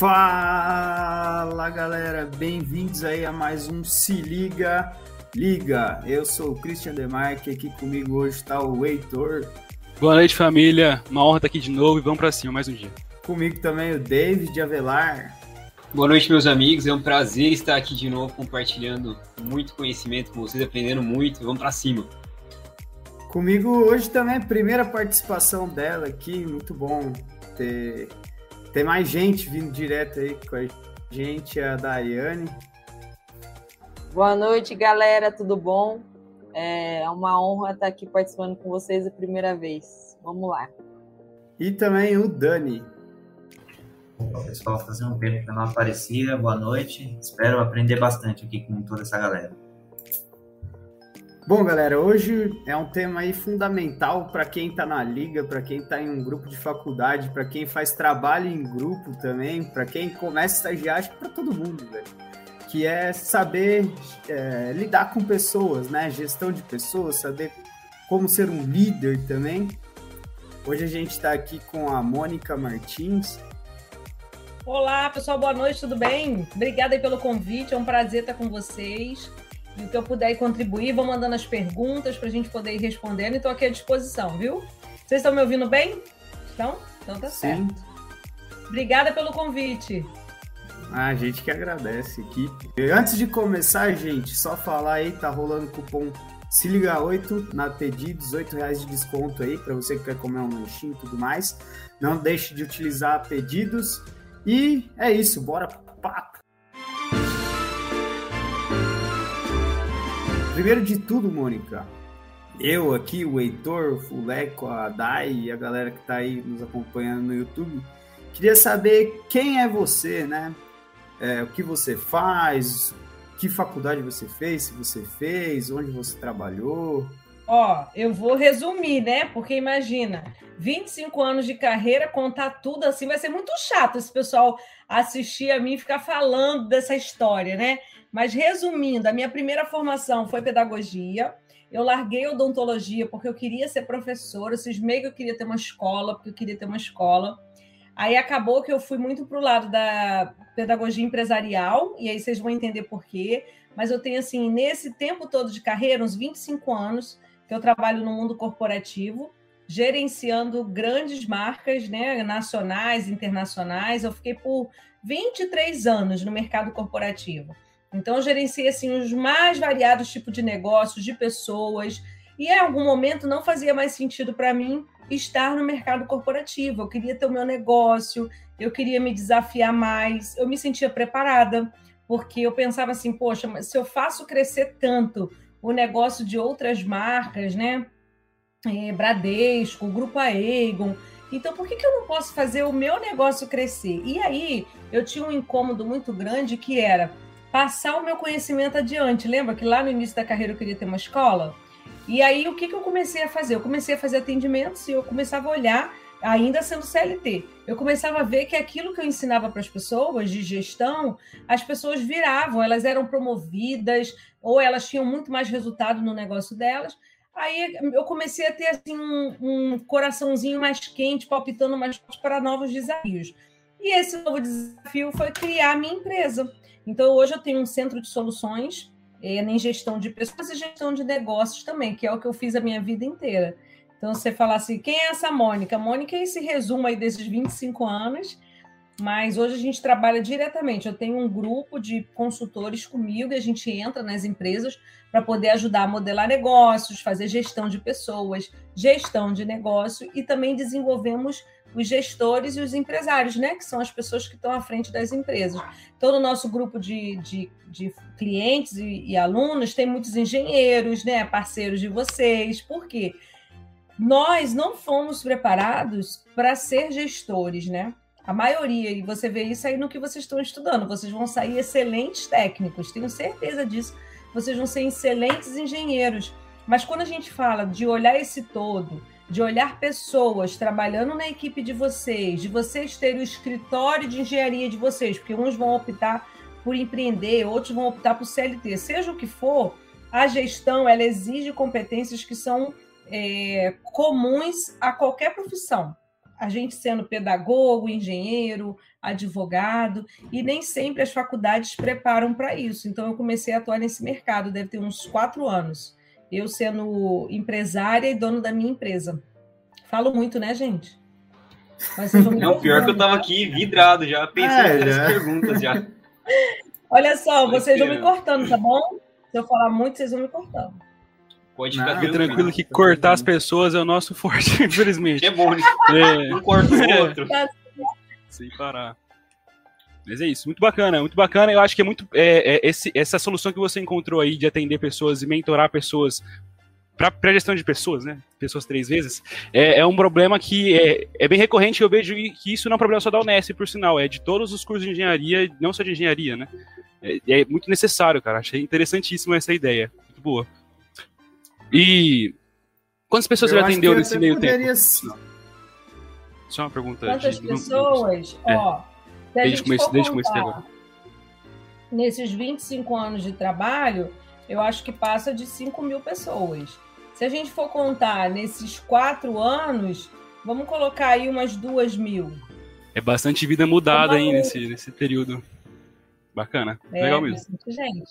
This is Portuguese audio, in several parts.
Fala galera, bem-vindos aí a mais um Se Liga Liga. Eu sou o Christian Demarque, aqui comigo hoje está o Heitor. Boa noite família, uma honra estar aqui de novo e vamos para cima mais um dia. Comigo também o David Avelar. Boa noite meus amigos, é um prazer estar aqui de novo compartilhando muito conhecimento com vocês, aprendendo muito, vamos para cima. Comigo hoje também, primeira participação dela aqui, muito bom ter tem mais gente vindo direto aí com a gente, a Daiane. Boa noite, galera, tudo bom? É uma honra estar aqui participando com vocês a primeira vez. Vamos lá. E também o Dani. Opa, pessoal, fazendo um tempo que eu não aparecia. Boa noite. Espero aprender bastante aqui com toda essa galera. Bom, galera, hoje é um tema aí fundamental para quem está na liga, para quem está em um grupo de faculdade, para quem faz trabalho em grupo também, para quem começa a para todo mundo, velho. Que é saber é, lidar com pessoas, né? Gestão de pessoas, saber como ser um líder também. Hoje a gente está aqui com a Mônica Martins. Olá, pessoal, boa noite, tudo bem? Obrigada pelo convite, é um prazer estar com vocês. E o que eu puder contribuir, vou mandando as perguntas para a gente poder ir respondendo. Estou aqui à disposição, viu? Vocês estão me ouvindo bem? Estão? Então tá Sim. certo. Obrigada pelo convite. Ah, a gente que agradece aqui. Antes de começar, gente, só falar aí, tá rolando cupom se liga 8 na pedidos, 8 reais de desconto aí para você que quer comer um lanchinho e tudo mais. Não deixe de utilizar pedidos. E é isso, bora pro papo. Primeiro de tudo, Mônica, eu aqui, o Heitor, o Fuleco, a Dai e a galera que está aí nos acompanhando no YouTube, queria saber quem é você, né? É, o que você faz, que faculdade você fez, se você fez, onde você trabalhou. Ó, eu vou resumir, né? Porque imagina, 25 anos de carreira, contar tudo assim, vai ser muito chato esse pessoal assistir a mim ficar falando dessa história, né? Mas resumindo, a minha primeira formação foi pedagogia. Eu larguei odontologia porque eu queria ser professora, eu cismei que eu queria ter uma escola, porque eu queria ter uma escola. Aí acabou que eu fui muito para o lado da pedagogia empresarial, e aí vocês vão entender por quê. Mas eu tenho, assim, nesse tempo todo de carreira, uns 25 anos, que eu trabalho no mundo corporativo, gerenciando grandes marcas né, nacionais, internacionais. Eu fiquei por 23 anos no mercado corporativo. Então, eu gerenciei assim, os mais variados tipos de negócios, de pessoas, e em algum momento não fazia mais sentido para mim estar no mercado corporativo. Eu queria ter o meu negócio, eu queria me desafiar mais, eu me sentia preparada, porque eu pensava assim, poxa, mas se eu faço crescer tanto o negócio de outras marcas, né? É, Bradesco, Grupo Aegon, então, por que, que eu não posso fazer o meu negócio crescer? E aí, eu tinha um incômodo muito grande que era passar o meu conhecimento adiante. Lembra que lá no início da carreira eu queria ter uma escola? E aí o que, que eu comecei a fazer? Eu comecei a fazer atendimentos e eu começava a olhar, ainda sendo CLT, eu começava a ver que aquilo que eu ensinava para as pessoas de gestão, as pessoas viravam, elas eram promovidas ou elas tinham muito mais resultado no negócio delas. Aí eu comecei a ter assim, um, um coraçãozinho mais quente, palpitando mais para novos desafios. E esse novo desafio foi criar minha empresa. Então, hoje eu tenho um centro de soluções é, em gestão de pessoas e gestão de negócios também, que é o que eu fiz a minha vida inteira. Então, você falar assim, quem é essa Mônica? A Mônica é esse resumo aí desses 25 anos, mas hoje a gente trabalha diretamente. Eu tenho um grupo de consultores comigo e a gente entra nas empresas para poder ajudar a modelar negócios, fazer gestão de pessoas, gestão de negócio e também desenvolvemos os gestores e os empresários, né? Que são as pessoas que estão à frente das empresas. Todo o nosso grupo de, de, de clientes e, e, alunos tem muitos engenheiros, né? Parceiros de vocês. Por quê? Nós não fomos preparados para ser gestores, né? A maioria, e você vê isso aí no que vocês estão estudando, vocês vão sair excelentes técnicos, tenho certeza disso. Vocês vão ser excelentes engenheiros. Mas quando a gente fala de olhar esse todo, de olhar pessoas trabalhando na equipe de vocês, de vocês terem o escritório de engenharia de vocês, porque uns vão optar por empreender, outros vão optar por CLT, seja o que for, a gestão ela exige competências que são é, comuns a qualquer profissão. a gente sendo pedagogo, engenheiro, advogado, e nem sempre as faculdades preparam para isso. Então, eu comecei a atuar nesse mercado, deve ter uns quatro anos. Eu sendo empresária e dono da minha empresa. Falo muito, né, gente? Mas Não, pior que eu estava aqui vidrado já, pensando é, nas perguntas já. Olha só, vocês vão me cortando, tá bom? Se eu falar muito, vocês vão me cortando. Pode ficar tranquilo, tranquilo que cortar as pessoas é o nosso forte, infelizmente. É bom, né? É. Um corta o outro. Sem parar. Mas é isso, muito bacana, muito bacana. Eu acho que é muito. É, é, esse, essa solução que você encontrou aí de atender pessoas e mentorar pessoas para gestão de pessoas, né? Pessoas três vezes, é, é um problema que é, é, bem recorrente. Eu vejo que isso não é um problema só da Unesp, por sinal, é de todos os cursos de engenharia, não só de engenharia, né? É, é muito necessário, cara. Achei interessantíssima essa ideia. Muito boa. E quantas pessoas eu já atendeu nesse meio tempo? Só uma pergunta. Quantas de, pessoas? É. Ó, desde, comece, desde comecei agora. Nesses 25 anos de trabalho, eu acho que passa de 5 mil pessoas. Se a gente for contar nesses quatro anos, vamos colocar aí umas duas mil. É bastante vida mudada aí nesse, nesse período. Bacana. É, Legal mesmo. Gente.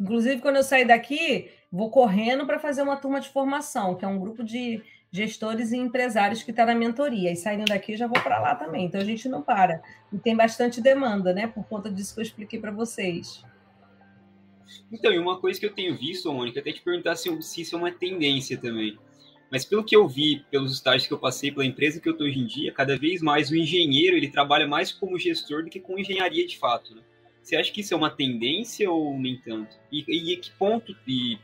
Inclusive, quando eu sair daqui, vou correndo para fazer uma turma de formação, que é um grupo de gestores e empresários que está na mentoria. E saindo daqui, já vou para lá também. Então, a gente não para. E tem bastante demanda, né? Por conta disso que eu expliquei para vocês. Então, e uma coisa que eu tenho visto, Mônica, até te perguntar se, se isso é uma tendência também. Mas pelo que eu vi, pelos estágios que eu passei, pela empresa que eu estou hoje em dia, cada vez mais o engenheiro ele trabalha mais como gestor do que com engenharia de fato. Né? Você acha que isso é uma tendência ou nem tanto? E, e que ponto, e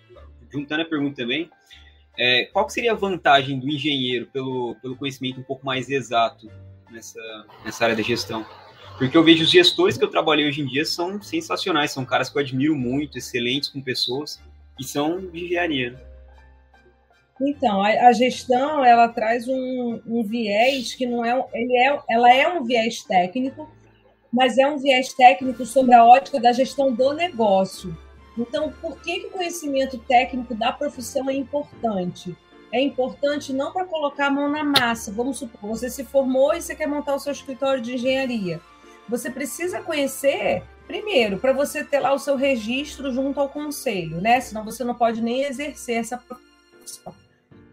juntando a pergunta também, é, qual seria a vantagem do engenheiro pelo, pelo conhecimento um pouco mais exato nessa, nessa área da gestão? Porque eu vejo os gestores que eu trabalhei hoje em dia são sensacionais, são caras que eu admiro muito, excelentes com pessoas, e são de engenharia. Então, a, a, gestão ela traz um, um, viés que não é, ele é, ela é um viés técnico, mas é um viés técnico sobre a ótica da gestão do negócio. Então, por que, que o conhecimento técnico da profissão é importante? É importante não para colocar a mão na massa. Vamos supor, você se formou e você quer montar o seu escritório de engenharia você precisa conhecer primeiro para você ter lá o seu registro junto ao conselho, né? Senão você não pode nem exercer essa profissão.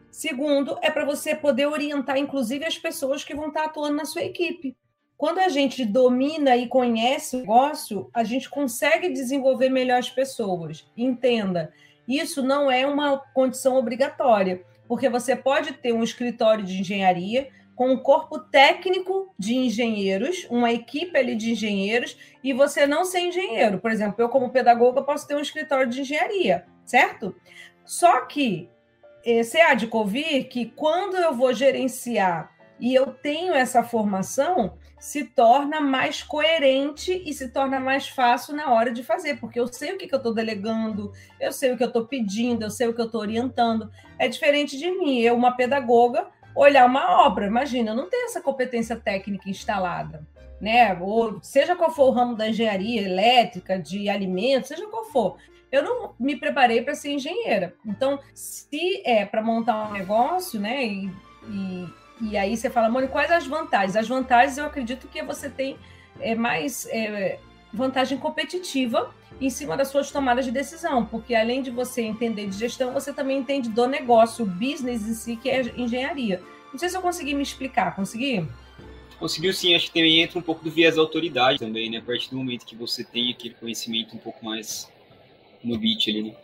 Segundo, é para você poder orientar, inclusive, as pessoas que vão estar atuando na sua equipe. Quando a gente domina e conhece o negócio, a gente consegue desenvolver melhor as pessoas. Entenda, isso não é uma condição obrigatória, porque você pode ter um escritório de engenharia, com um corpo técnico de engenheiros, uma equipe ali de engenheiros, e você não ser engenheiro. Por exemplo, eu, como pedagoga, posso ter um escritório de engenharia, certo? Só que você há de convir que quando eu vou gerenciar e eu tenho essa formação, se torna mais coerente e se torna mais fácil na hora de fazer, porque eu sei o que, que eu estou delegando, eu sei o que eu estou pedindo, eu sei o que eu estou orientando. É diferente de mim, eu, uma pedagoga, olhar uma obra. Imagina, eu não tenho essa competência técnica instalada, né? Ou seja qual for o ramo da engenharia elétrica, de alimentos, seja qual for. Eu não me preparei para ser engenheira. Então, se é para montar um negócio, né? E, e, e, aí você fala, Mônica, quais as vantagens? As vantagens eu acredito que você tem é, mais é, vantagem competitiva em cima das suas tomadas de decisão, porque além de você entender de gestão, você também entende do negócio, o business em si, que é engenharia. Não sei se eu consegui me explicar, consegui? Conseguiu sim, acho que também entra um pouco do viés da autoridade também, né? A partir do momento que você tem aquele conhecimento um pouco mais no beat ali, né?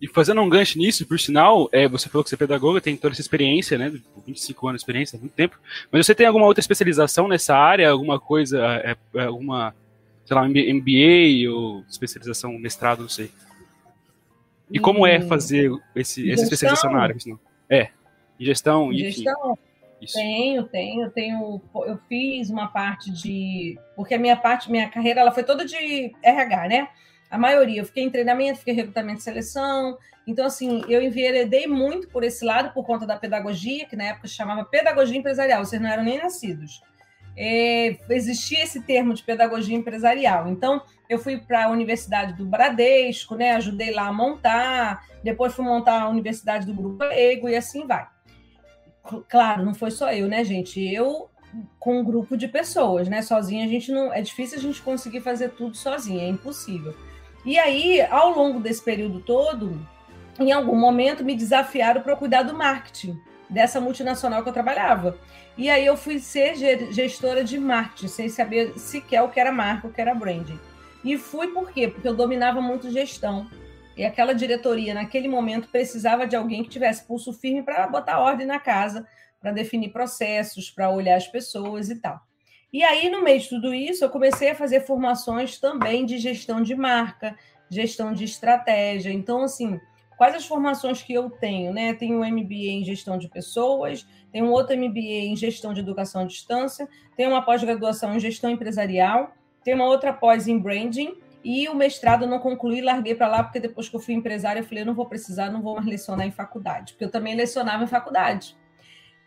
E fazendo um gancho nisso, por sinal, é, você falou que você é pedagoga, tem toda essa experiência, né? 25 anos de experiência, muito tempo. Mas você tem alguma outra especialização nessa área? Alguma coisa, é, é, alguma sei lá, MBA ou especialização, mestrado, não sei. E como é hum. fazer esse, essa especialização na área? É, gestão, e Gestão, Isso. tenho, tenho, tenho, eu fiz uma parte de, porque a minha parte, minha carreira, ela foi toda de RH, né? A maioria, eu fiquei em treinamento, fiquei em recrutamento e seleção, então, assim, eu enveredei muito por esse lado, por conta da pedagogia, que na época chamava pedagogia empresarial, vocês não eram nem nascidos é, existia esse termo de pedagogia empresarial. Então, eu fui para a Universidade do Bradesco, né, ajudei lá a montar, depois fui montar a Universidade do Grupo Ego e assim vai. claro, não foi só eu, né, gente? Eu com um grupo de pessoas, né? Sozinha a gente não. É difícil a gente conseguir fazer tudo sozinha, é impossível. E aí, ao longo desse período todo, em algum momento me desafiaram para cuidar do marketing dessa multinacional que eu trabalhava. E aí eu fui ser gestora de marketing, sem saber sequer o que era marca, o que era branding. E fui por quê? Porque eu dominava muito gestão. E aquela diretoria, naquele momento, precisava de alguém que tivesse pulso firme para botar ordem na casa, para definir processos, para olhar as pessoas e tal. E aí, no meio de tudo isso, eu comecei a fazer formações também de gestão de marca, gestão de estratégia. Então, assim, quais as formações que eu tenho, né? Tenho um MBA em gestão de pessoas, tenho outro MBA em gestão de educação à distância, tenho uma pós-graduação em gestão empresarial, tenho uma outra pós em branding e o mestrado eu não concluí, larguei para lá porque depois que eu fui empresária eu falei, eu não vou precisar, não vou mais lecionar em faculdade, porque eu também lecionava em faculdade.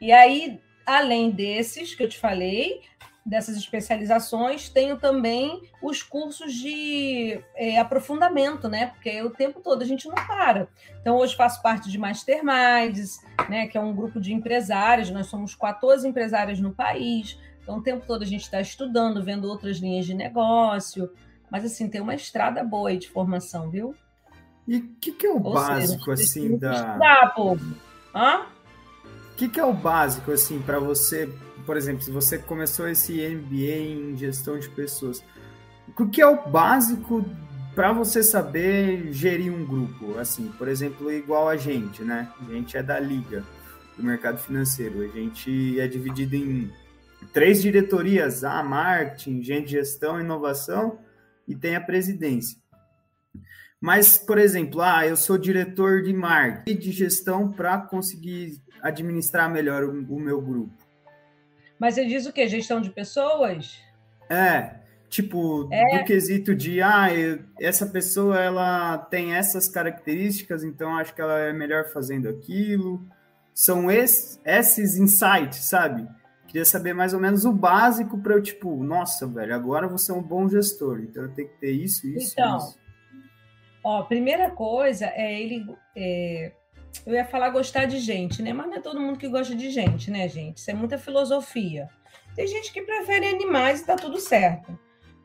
E aí, além desses que eu te falei, dessas especializações, tenho também os cursos de é, aprofundamento, né? Porque o tempo todo a gente não para. Então, hoje faço parte de Masterminds, né? Que é um grupo de empresários, nós somos 14 empresários no país. Então, o tempo todo a gente está estudando, vendo outras linhas de negócio. Mas, assim, tem uma estrada boa aí de formação, viu? E o que, que, é o Ou básico, seja, assim, da. Estudar, povo. Hã? O que, que é o básico, assim, para você por exemplo, se você começou esse MBA em gestão de pessoas, o que é o básico para você saber gerir um grupo? Assim, por exemplo, igual a gente, né? A gente é da liga do mercado financeiro. A gente é dividido em três diretorias: a marketing, gente, gestão, inovação e tem a presidência. Mas, por exemplo, ah, eu sou diretor de marketing e de gestão para conseguir administrar melhor o, o meu grupo. Mas você diz o quê? Gestão de pessoas? É, tipo, é. do quesito de, ah, essa pessoa ela tem essas características, então acho que ela é melhor fazendo aquilo. São esses, esses insights, sabe? Queria saber mais ou menos o básico para eu, tipo, nossa, velho, agora você é um bom gestor, então eu tenho que ter isso, isso, então, isso. Ó, primeira coisa é ele é, eu ia falar gostar de gente, né? Mas não é todo mundo que gosta de gente, né, gente? Isso é muita filosofia. Tem gente que prefere animais e tá tudo certo.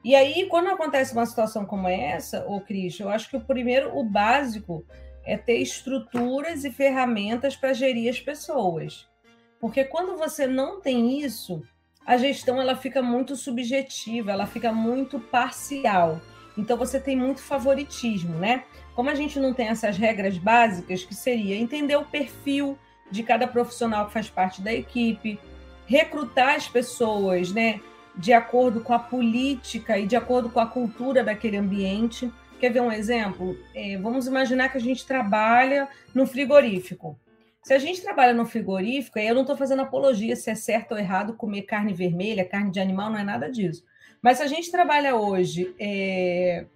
E aí, quando acontece uma situação como essa, ô Cris, eu acho que o primeiro, o básico, é ter estruturas e ferramentas para gerir as pessoas. Porque quando você não tem isso, a gestão ela fica muito subjetiva, ela fica muito parcial. Então você tem muito favoritismo, né? Como a gente não tem essas regras básicas, que seria entender o perfil de cada profissional que faz parte da equipe, recrutar as pessoas, né, de acordo com a política e de acordo com a cultura daquele ambiente. Quer ver um exemplo? É, vamos imaginar que a gente trabalha no frigorífico. Se a gente trabalha no frigorífico, aí eu não estou fazendo apologia se é certo ou errado comer carne vermelha, carne de animal, não é nada disso. Mas se a gente trabalha hoje é,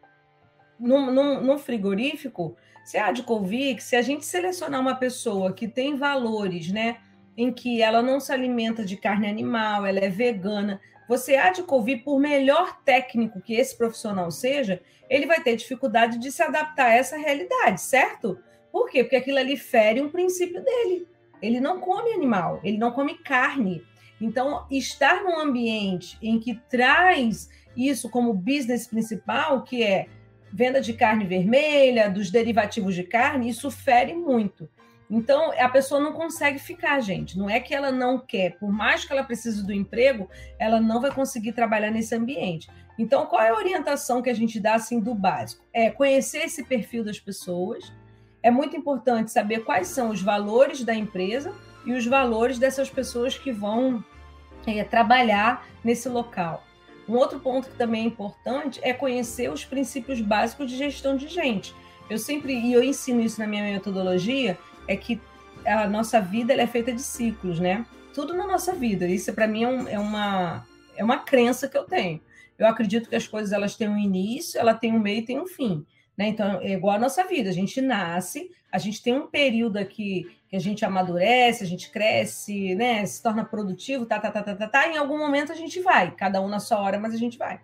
num, num, num frigorífico, se há de convir que se a gente selecionar uma pessoa que tem valores, né, em que ela não se alimenta de carne animal, ela é vegana, você há de convir, por melhor técnico que esse profissional seja, ele vai ter dificuldade de se adaptar a essa realidade, certo? Por quê? Porque aquilo ali fere um princípio dele. Ele não come animal, ele não come carne. Então, estar num ambiente em que traz isso como business principal, que é venda de carne vermelha, dos derivativos de carne, isso fere muito. Então, a pessoa não consegue ficar, gente. Não é que ela não quer, por mais que ela precise do emprego, ela não vai conseguir trabalhar nesse ambiente. Então, qual é a orientação que a gente dá assim do básico? É conhecer esse perfil das pessoas. É muito importante saber quais são os valores da empresa e os valores dessas pessoas que vão é, trabalhar nesse local. Um outro ponto que também é importante é conhecer os princípios básicos de gestão de gente. Eu sempre, e eu ensino isso na minha metodologia, é que a nossa vida é feita de ciclos, né? Tudo na nossa vida. Isso para mim é, um, é, uma, é uma crença que eu tenho. Eu acredito que as coisas elas têm um início, ela tem um meio e tem um fim. Né? Então, é igual a nossa vida. A gente nasce, a gente tem um período aqui que a gente amadurece, a gente cresce, né? Se torna produtivo, tá, tá, tá, tá, tá, tá. Em algum momento a gente vai, cada um na sua hora, mas a gente vai.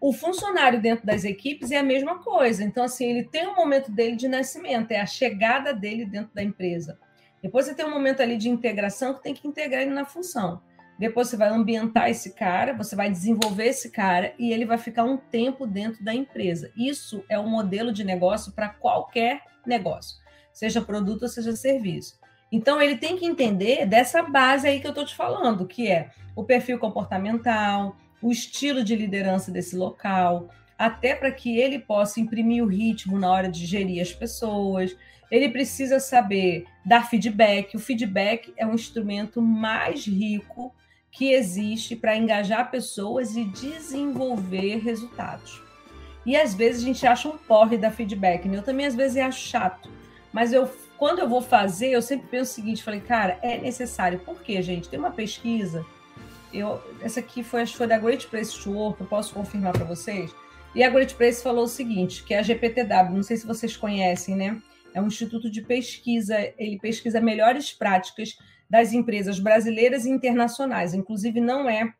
O funcionário dentro das equipes é a mesma coisa. Então, assim, ele tem um momento dele de nascimento, é a chegada dele dentro da empresa. Depois você tem um momento ali de integração que tem que integrar ele na função. Depois você vai ambientar esse cara, você vai desenvolver esse cara e ele vai ficar um tempo dentro da empresa. Isso é um modelo de negócio para qualquer negócio, seja produto ou seja serviço. Então ele tem que entender dessa base aí que eu estou te falando, que é o perfil comportamental, o estilo de liderança desse local, até para que ele possa imprimir o ritmo na hora de gerir as pessoas. Ele precisa saber dar feedback. O feedback é um instrumento mais rico que existe para engajar pessoas e desenvolver resultados. E às vezes a gente acha um porre da feedback, né? Eu também às vezes acho chato, mas eu quando eu vou fazer, eu sempre penso o seguinte, falei, cara, é necessário. Por quê, gente? Tem uma pesquisa, eu, essa aqui foi, acho que foi da Great Place to Work, eu posso confirmar para vocês. E a Great Place falou o seguinte, que é a GPTW, não sei se vocês conhecem, né? É um instituto de pesquisa, ele pesquisa melhores práticas das empresas brasileiras e internacionais. Inclusive, não é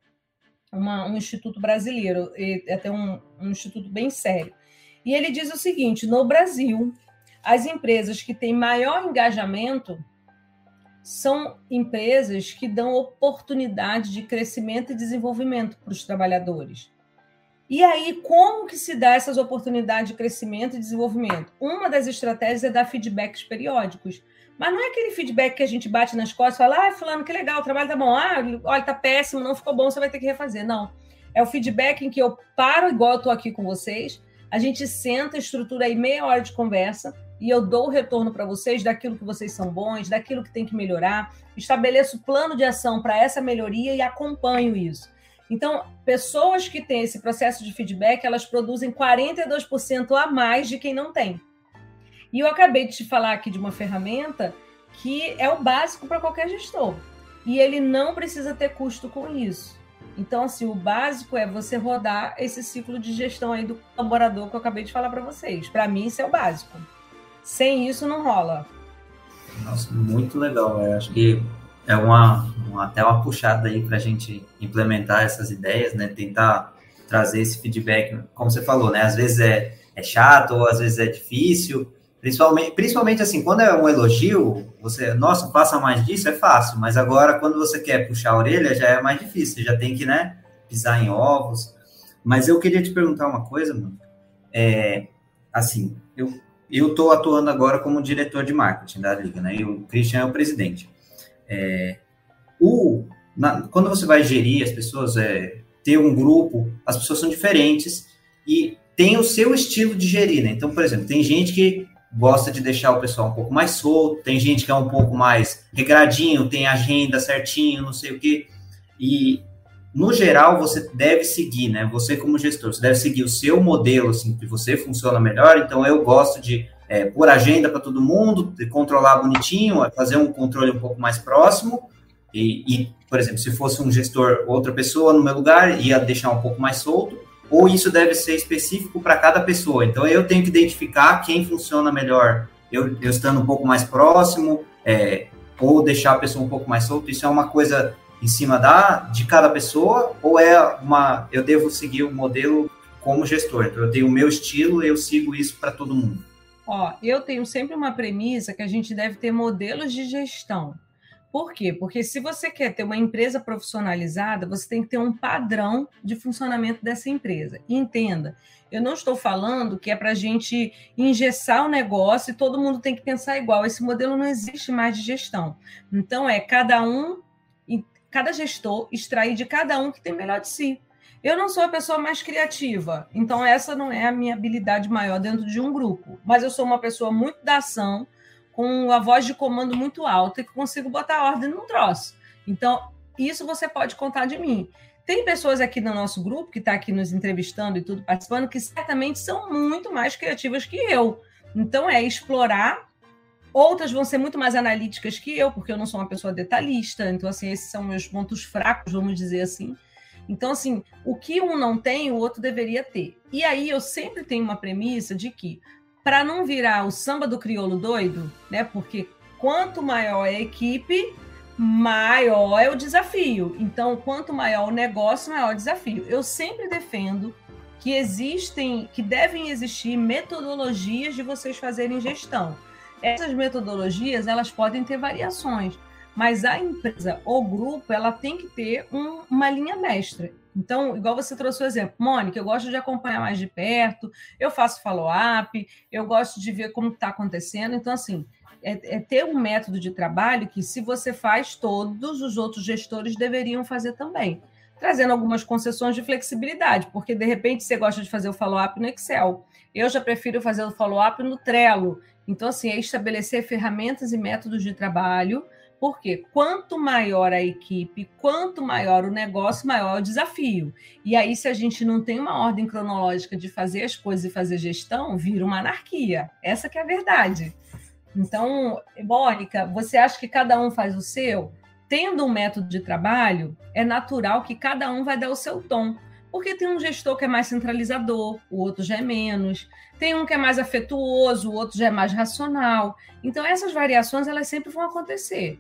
uma, um instituto brasileiro, é até um, um instituto bem sério. E ele diz o seguinte: no Brasil, as empresas que têm maior engajamento são empresas que dão oportunidade de crescimento e desenvolvimento para os trabalhadores. E aí, como que se dá essas oportunidades de crescimento e desenvolvimento? Uma das estratégias é dar feedbacks periódicos. Mas não é aquele feedback que a gente bate nas costas e fala, ah, fulano, que legal, o trabalho tá bom. Ah, olha, tá péssimo, não ficou bom, você vai ter que refazer. Não. É o feedback em que eu paro, igual eu tô aqui com vocês, a gente senta, estrutura aí meia hora de conversa e eu dou o retorno para vocês daquilo que vocês são bons, daquilo que tem que melhorar, estabeleço plano de ação para essa melhoria e acompanho isso. Então, pessoas que têm esse processo de feedback, elas produzem 42% a mais de quem não tem. E eu acabei de te falar aqui de uma ferramenta que é o básico para qualquer gestor. E ele não precisa ter custo com isso. Então, assim, o básico é você rodar esse ciclo de gestão aí do colaborador que eu acabei de falar para vocês. Para mim, isso é o básico. Sem isso, não rola. Nossa, muito legal. Eu acho que é uma, uma até uma puxada aí para a gente implementar essas ideias, né? Tentar trazer esse feedback, como você falou, né? Às vezes é, é chato, ou às vezes é difícil, Principalmente, principalmente assim, quando é um elogio, você, nossa, faça mais disso, é fácil, mas agora quando você quer puxar a orelha, já é mais difícil, você já tem que, né, pisar em ovos. Mas eu queria te perguntar uma coisa, mano. É, assim, eu eu estou atuando agora como diretor de marketing da liga, né? E o Christian é o presidente. É, o, na, quando você vai gerir as pessoas, é, ter um grupo, as pessoas são diferentes e tem o seu estilo de gerir, né? Então, por exemplo, tem gente que gosta de deixar o pessoal um pouco mais solto, tem gente que é um pouco mais regradinho, tem agenda certinho, não sei o quê. E no geral você deve seguir, né? Você como gestor, você deve seguir o seu modelo, assim, que você funciona melhor. Então eu gosto de é, pôr agenda para todo mundo, controlar bonitinho, fazer um controle um pouco mais próximo. E, e, por exemplo, se fosse um gestor, outra pessoa no meu lugar, ia deixar um pouco mais solto ou isso deve ser específico para cada pessoa. Então, eu tenho que identificar quem funciona melhor, eu, eu estando um pouco mais próximo, é, ou deixar a pessoa um pouco mais solta. Isso é uma coisa em cima da de cada pessoa, ou é uma eu devo seguir o modelo como gestor. Então, eu tenho o meu estilo, eu sigo isso para todo mundo. Ó, eu tenho sempre uma premissa que a gente deve ter modelos de gestão. Por quê? Porque se você quer ter uma empresa profissionalizada, você tem que ter um padrão de funcionamento dessa empresa. Entenda, eu não estou falando que é para a gente engessar o negócio e todo mundo tem que pensar igual. Esse modelo não existe mais de gestão. Então, é cada um, cada gestor extrair de cada um que tem melhor de si. Eu não sou a pessoa mais criativa, então essa não é a minha habilidade maior dentro de um grupo. Mas eu sou uma pessoa muito da ação, com a voz de comando muito alta e que consigo botar ordem num troço. Então, isso você pode contar de mim. Tem pessoas aqui no nosso grupo que está aqui nos entrevistando e tudo participando que certamente são muito mais criativas que eu. Então, é explorar. Outras vão ser muito mais analíticas que eu, porque eu não sou uma pessoa detalhista. Então, assim, esses são meus pontos fracos, vamos dizer assim. Então, assim, o que um não tem, o outro deveria ter. E aí eu sempre tenho uma premissa de que para não virar o samba do crioulo doido, né? Porque quanto maior a equipe, maior é o desafio. Então, quanto maior o negócio, maior o desafio. Eu sempre defendo que existem, que devem existir metodologias de vocês fazerem gestão. Essas metodologias, elas podem ter variações, mas a empresa ou grupo, ela tem que ter um, uma linha mestra. Então, igual você trouxe o exemplo, Mônica, eu gosto de acompanhar mais de perto, eu faço follow-up, eu gosto de ver como está acontecendo. Então, assim, é, é, ter um método de trabalho que, se você faz, todos os outros gestores deveriam fazer também. Trazendo algumas concessões de flexibilidade, porque de repente você gosta de fazer o follow-up no Excel. Eu já prefiro fazer o follow-up no Trello. Então, assim, é estabelecer ferramentas e métodos de trabalho porque quanto maior a equipe, quanto maior o negócio, maior o desafio. E aí, se a gente não tem uma ordem cronológica de fazer as coisas e fazer gestão, vira uma anarquia. Essa que é a verdade. Então, Mônica, você acha que cada um faz o seu? Tendo um método de trabalho, é natural que cada um vai dar o seu tom. Porque tem um gestor que é mais centralizador, o outro já é menos. Tem um que é mais afetuoso, o outro já é mais racional. Então, essas variações, elas sempre vão acontecer.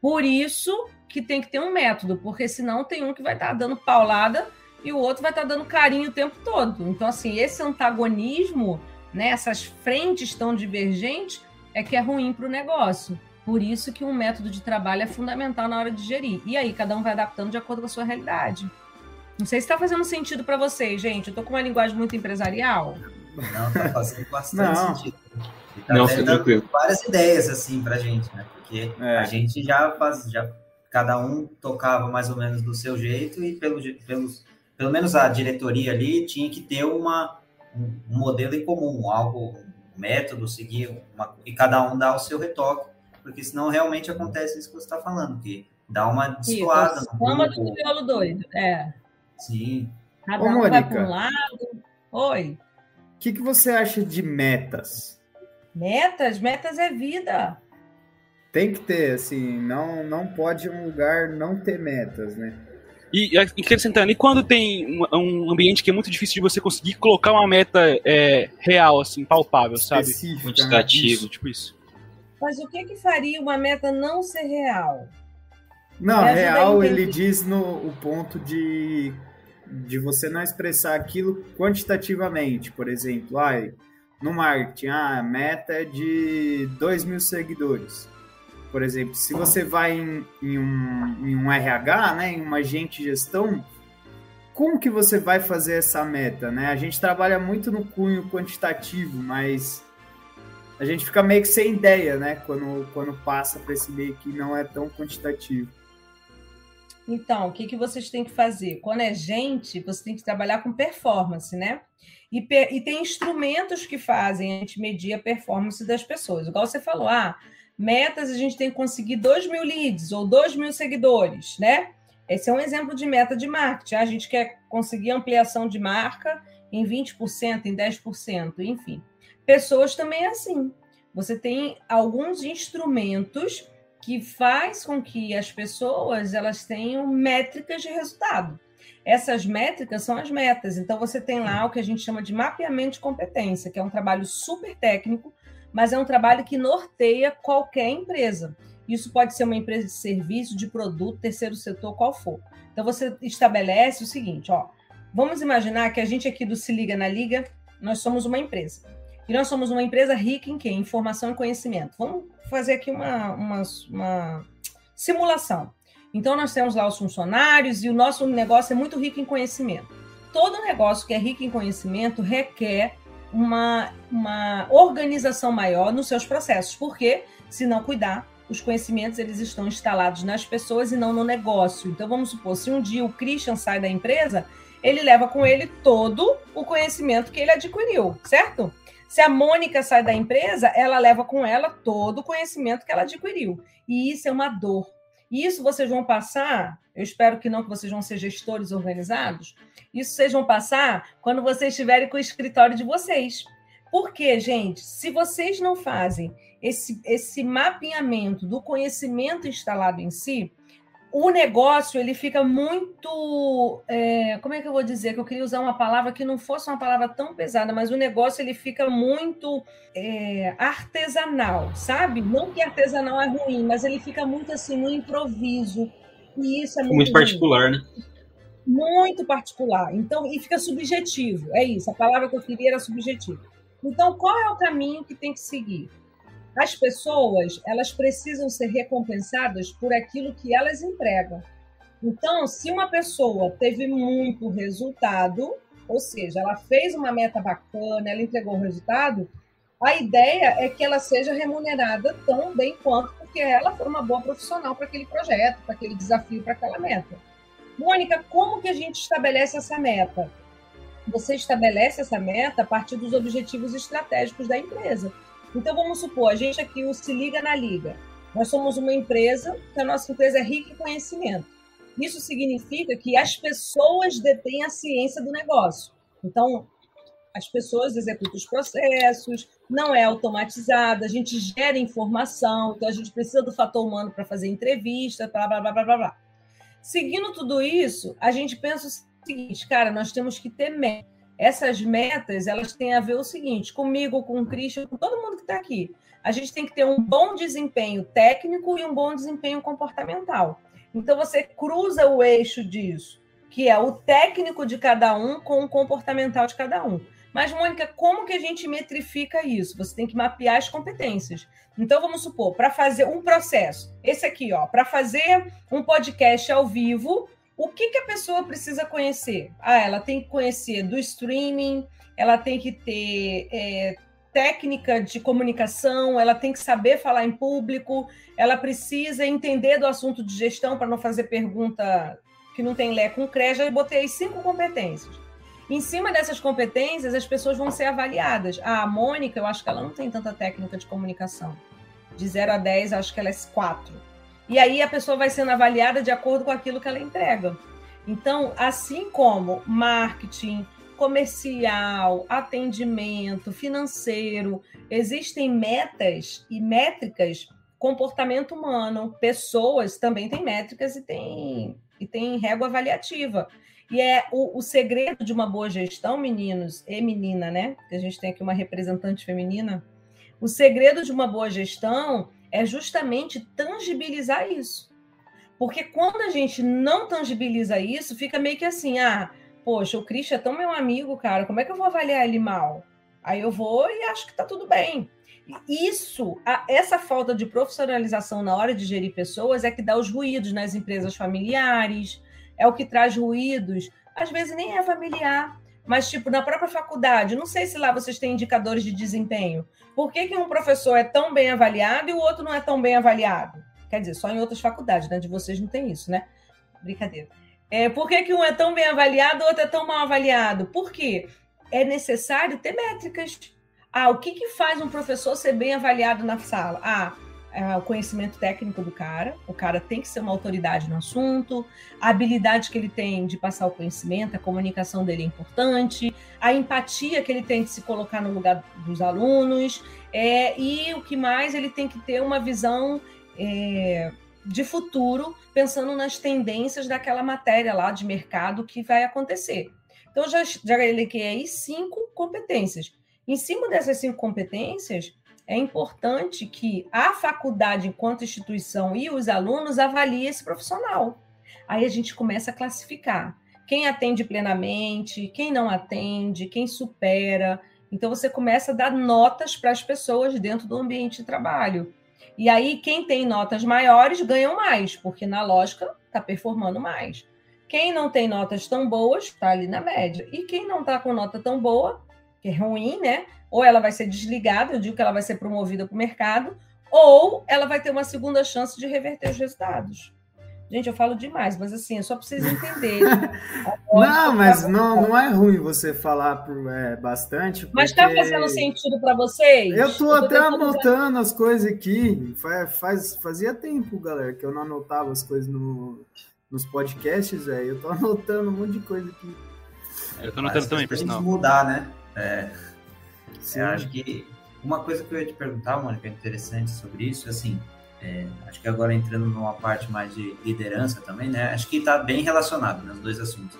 Por isso que tem que ter um método, porque senão tem um que vai estar dando paulada e o outro vai estar dando carinho o tempo todo. Então, assim, esse antagonismo, né, essas frentes tão divergentes, é que é ruim para o negócio. Por isso que um método de trabalho é fundamental na hora de gerir. E aí, cada um vai adaptando de acordo com a sua realidade. Não sei se está fazendo sentido para vocês, gente. Eu estou com uma linguagem muito empresarial. Não, está fazendo bastante Não. sentido. E tá Não, dando tranquilo. várias ideias assim pra gente, né? Porque É. a gente já faz, já cada um tocava mais ou menos do seu jeito e pelo, pelos, pelo menos a diretoria ali tinha que ter uma, um modelo em comum, algo, um método, seguir uma, e cada um dá o seu retoque, porque senão realmente acontece isso que você está falando, que dá uma destoada no Fama do grupo. crioulo doido. É. Sim, Cada Ô, um vai Mônica. para um lado. Oi. O que, que você acha de metas? Metas, metas é vida. Tem que ter, assim, não, não pode um lugar não ter metas, né? E e acrescentando, e quando tem um, um ambiente que é muito difícil de você conseguir colocar uma meta é, real, assim, palpável, sabe? Né? Quantitativo. Tipo isso. Mas o que, que faria uma meta não ser real? Não, Me real ele diz no o ponto de, de você não expressar aquilo quantitativamente. Por exemplo, ai, no marketing, ah, a meta é de 2 mil seguidores. Por exemplo, se você vai em, em um, em um RH, né, em uma agente de gestão, como que você vai fazer essa meta? Né? A gente trabalha muito no cunho quantitativo, mas a gente fica meio que sem ideia, né? Quando, quando passa para esse meio que não é tão quantitativo. Então, o que, que vocês têm que fazer? Quando é gente, você tem que trabalhar com performance, né? E, e tem instrumentos que fazem a gente medir a performance das pessoas. Igual você falou, ah, metas a gente tem que conseguir 2 mil leads ou 2 mil seguidores, né? Esse é um exemplo de meta de marketing. A gente quer conseguir ampliação de marca em 20%, em 10%, enfim. Pessoas também é assim. Você tem alguns instrumentos que faz com que as pessoas elas tenham métricas de resultado. Essas métricas são as metas. Então você tem lá o que a gente chama de mapeamento de competência, que é um trabalho super técnico, mas é um trabalho que norteia qualquer empresa. Isso pode ser uma empresa de serviço, de produto, terceiro setor, qual for. Então você estabelece o seguinte, ó, vamos imaginar que a gente aqui do Se Liga na Liga, nós somos uma empresa. E nós somos uma empresa rica em quê? Informação e conhecimento. Vamos fazer aqui uma, uma, uma simulação. Então, nós temos lá os funcionários e o nosso negócio é muito rico em conhecimento. Todo negócio que é rico em conhecimento requer uma, uma organização maior nos seus processos, porque, se não cuidar, os conhecimentos eles estão instalados nas pessoas e não no negócio. Então, vamos supor, se um dia o Christian sai da empresa, ele leva com ele todo o conhecimento que ele adquiriu, certo? Se a Mônica sai da empresa, ela leva com ela todo o conhecimento que ela adquiriu. E isso é uma dor. E isso vocês vão passar, eu espero que não, que vocês vão ser gestores organizados, isso vocês vão passar quando vocês estiverem com o escritório de vocês. Porque, gente, se vocês não fazem esse, esse mapeamento do conhecimento instalado em si, o negócio ele fica muito. é, como é que eu vou dizer? Que eu queria usar uma palavra que não fosse uma palavra tão pesada, mas o negócio ele fica muito é, artesanal, sabe? Não que artesanal é ruim, mas ele fica muito assim no improviso. E isso é muito, Muito particular, né? muito particular. Então, e fica subjetivo. É isso, a palavra que eu queria era subjetivo. Então, qual é o caminho que tem que seguir? As pessoas elas precisam ser recompensadas por aquilo que elas entregam. Então, se uma pessoa teve muito resultado, ou seja, ela fez uma meta bacana, ela entregou o resultado, a ideia é que ela seja remunerada tão bem quanto porque ela foi uma boa profissional para aquele projeto, para aquele desafio, para aquela meta. Mônica, como que a gente estabelece essa meta? Você estabelece essa meta a partir dos objetivos estratégicos da empresa. Então, vamos supor, a gente aqui o Se Liga na Liga. Nós somos uma empresa, que a nossa empresa é rica em conhecimento. Isso significa que as pessoas detêm a ciência do negócio. Então, as pessoas executam os processos, não é automatizado, a gente gera informação, então a gente precisa do fator humano para fazer entrevista, blá, blá, blá, blá, blá. Seguindo tudo isso, a gente pensa o seguinte, cara, nós temos que ter metas. Essas metas, elas têm a ver o seguinte, comigo, com o Christian, com todo mundo que está aqui. A gente tem que ter um bom desempenho técnico e um bom desempenho comportamental. Então, você cruza o eixo disso, que é o técnico de cada um com o comportamental de cada um. Mas, Mônica, como que a gente metrifica isso? Você tem que mapear as competências. Então, vamos supor, para fazer um processo, esse aqui, ó, para fazer um podcast ao vivo, o que, que a pessoa precisa conhecer? Ah, ela tem que conhecer do streaming, ela tem que ter é, técnica de comunicação, ela tem que saber falar em público, ela precisa entender do assunto de gestão para não fazer pergunta que não tem lé com CRE. Já botei cinco competências. Em cima dessas competências, as pessoas vão ser avaliadas. A Mônica, eu acho que ela não tem tanta técnica de comunicação. De 0 a 10, acho que ela é 4. E aí a pessoa vai sendo avaliada de acordo com aquilo que ela entrega. Então, assim como marketing, comercial, atendimento, financeiro, existem metas e métricas, comportamento humano, pessoas também têm métricas e tem, e tem régua avaliativa. E é o, o, segredo de uma boa gestão, meninos e menina, né? A gente tem aqui uma representante feminina. O segredo de uma boa gestão é justamente tangibilizar isso. Porque quando a gente não tangibiliza isso, fica meio que assim: ah, poxa, o Christian é tão meu amigo, cara, como é que eu vou avaliar ele mal? Aí eu vou e acho que tá tudo bem. Isso, a, essa falta de profissionalização na hora de gerir pessoas é que dá os ruídos nas empresas familiares, é o que traz ruídos. Às vezes nem é familiar, mas tipo na própria faculdade. Não sei se lá vocês têm indicadores de desempenho. Por que, que um professor é tão bem avaliado e o outro não é tão bem avaliado? Quer dizer, só em outras faculdades, né? De vocês não tem isso, né? Brincadeira. É, por que, que um é tão bem avaliado e o outro é tão mal avaliado? Por quê? É necessário ter métricas. Ah, o que, que faz um professor ser bem avaliado na sala? Ah, o conhecimento técnico do cara, o cara tem que ser uma autoridade no assunto, a habilidade que ele tem de passar o conhecimento, a comunicação dele é importante, a empatia que ele tem de se colocar no lugar dos alunos, é, e o que mais ele tem que ter uma visão é, de futuro, pensando nas tendências daquela matéria lá de mercado que vai acontecer. Então, já, já elenquei aí cinco competências. Em cima dessas cinco competências, é importante que a faculdade, enquanto instituição, e os alunos avaliem esse profissional. Aí a gente começa a classificar quem atende plenamente, quem não atende, quem supera. Então você começa a dar notas para as pessoas dentro do ambiente de trabalho. E aí quem tem notas maiores ganham mais, porque na lógica está performando mais. Quem não tem notas tão boas está ali na média. E quem não está com nota tão boa, que é ruim, né? Ou ela vai ser desligada, eu digo que ela vai ser promovida para o mercado, ou ela vai ter uma segunda chance de reverter os resultados. Gente, eu falo demais, mas assim, é só para vocês entenderem. não, mas não, não é ruim você falar por, é, bastante. Porque... Mas está fazendo sentido para vocês? Eu estou até anotando as coisas aqui. Faz, faz, fazia tempo, galera, que eu não anotava as coisas no, nos podcasts, velho. Eu estou anotando um monte de coisa aqui. Eu estou anotando também, por sinal. mudar, né? É. Sim. Eu acho que uma coisa que eu ia te perguntar, Mônica, interessante sobre isso, assim, é, acho que agora entrando numa parte mais de liderança também, né? Acho que está bem relacionado nos dois assuntos.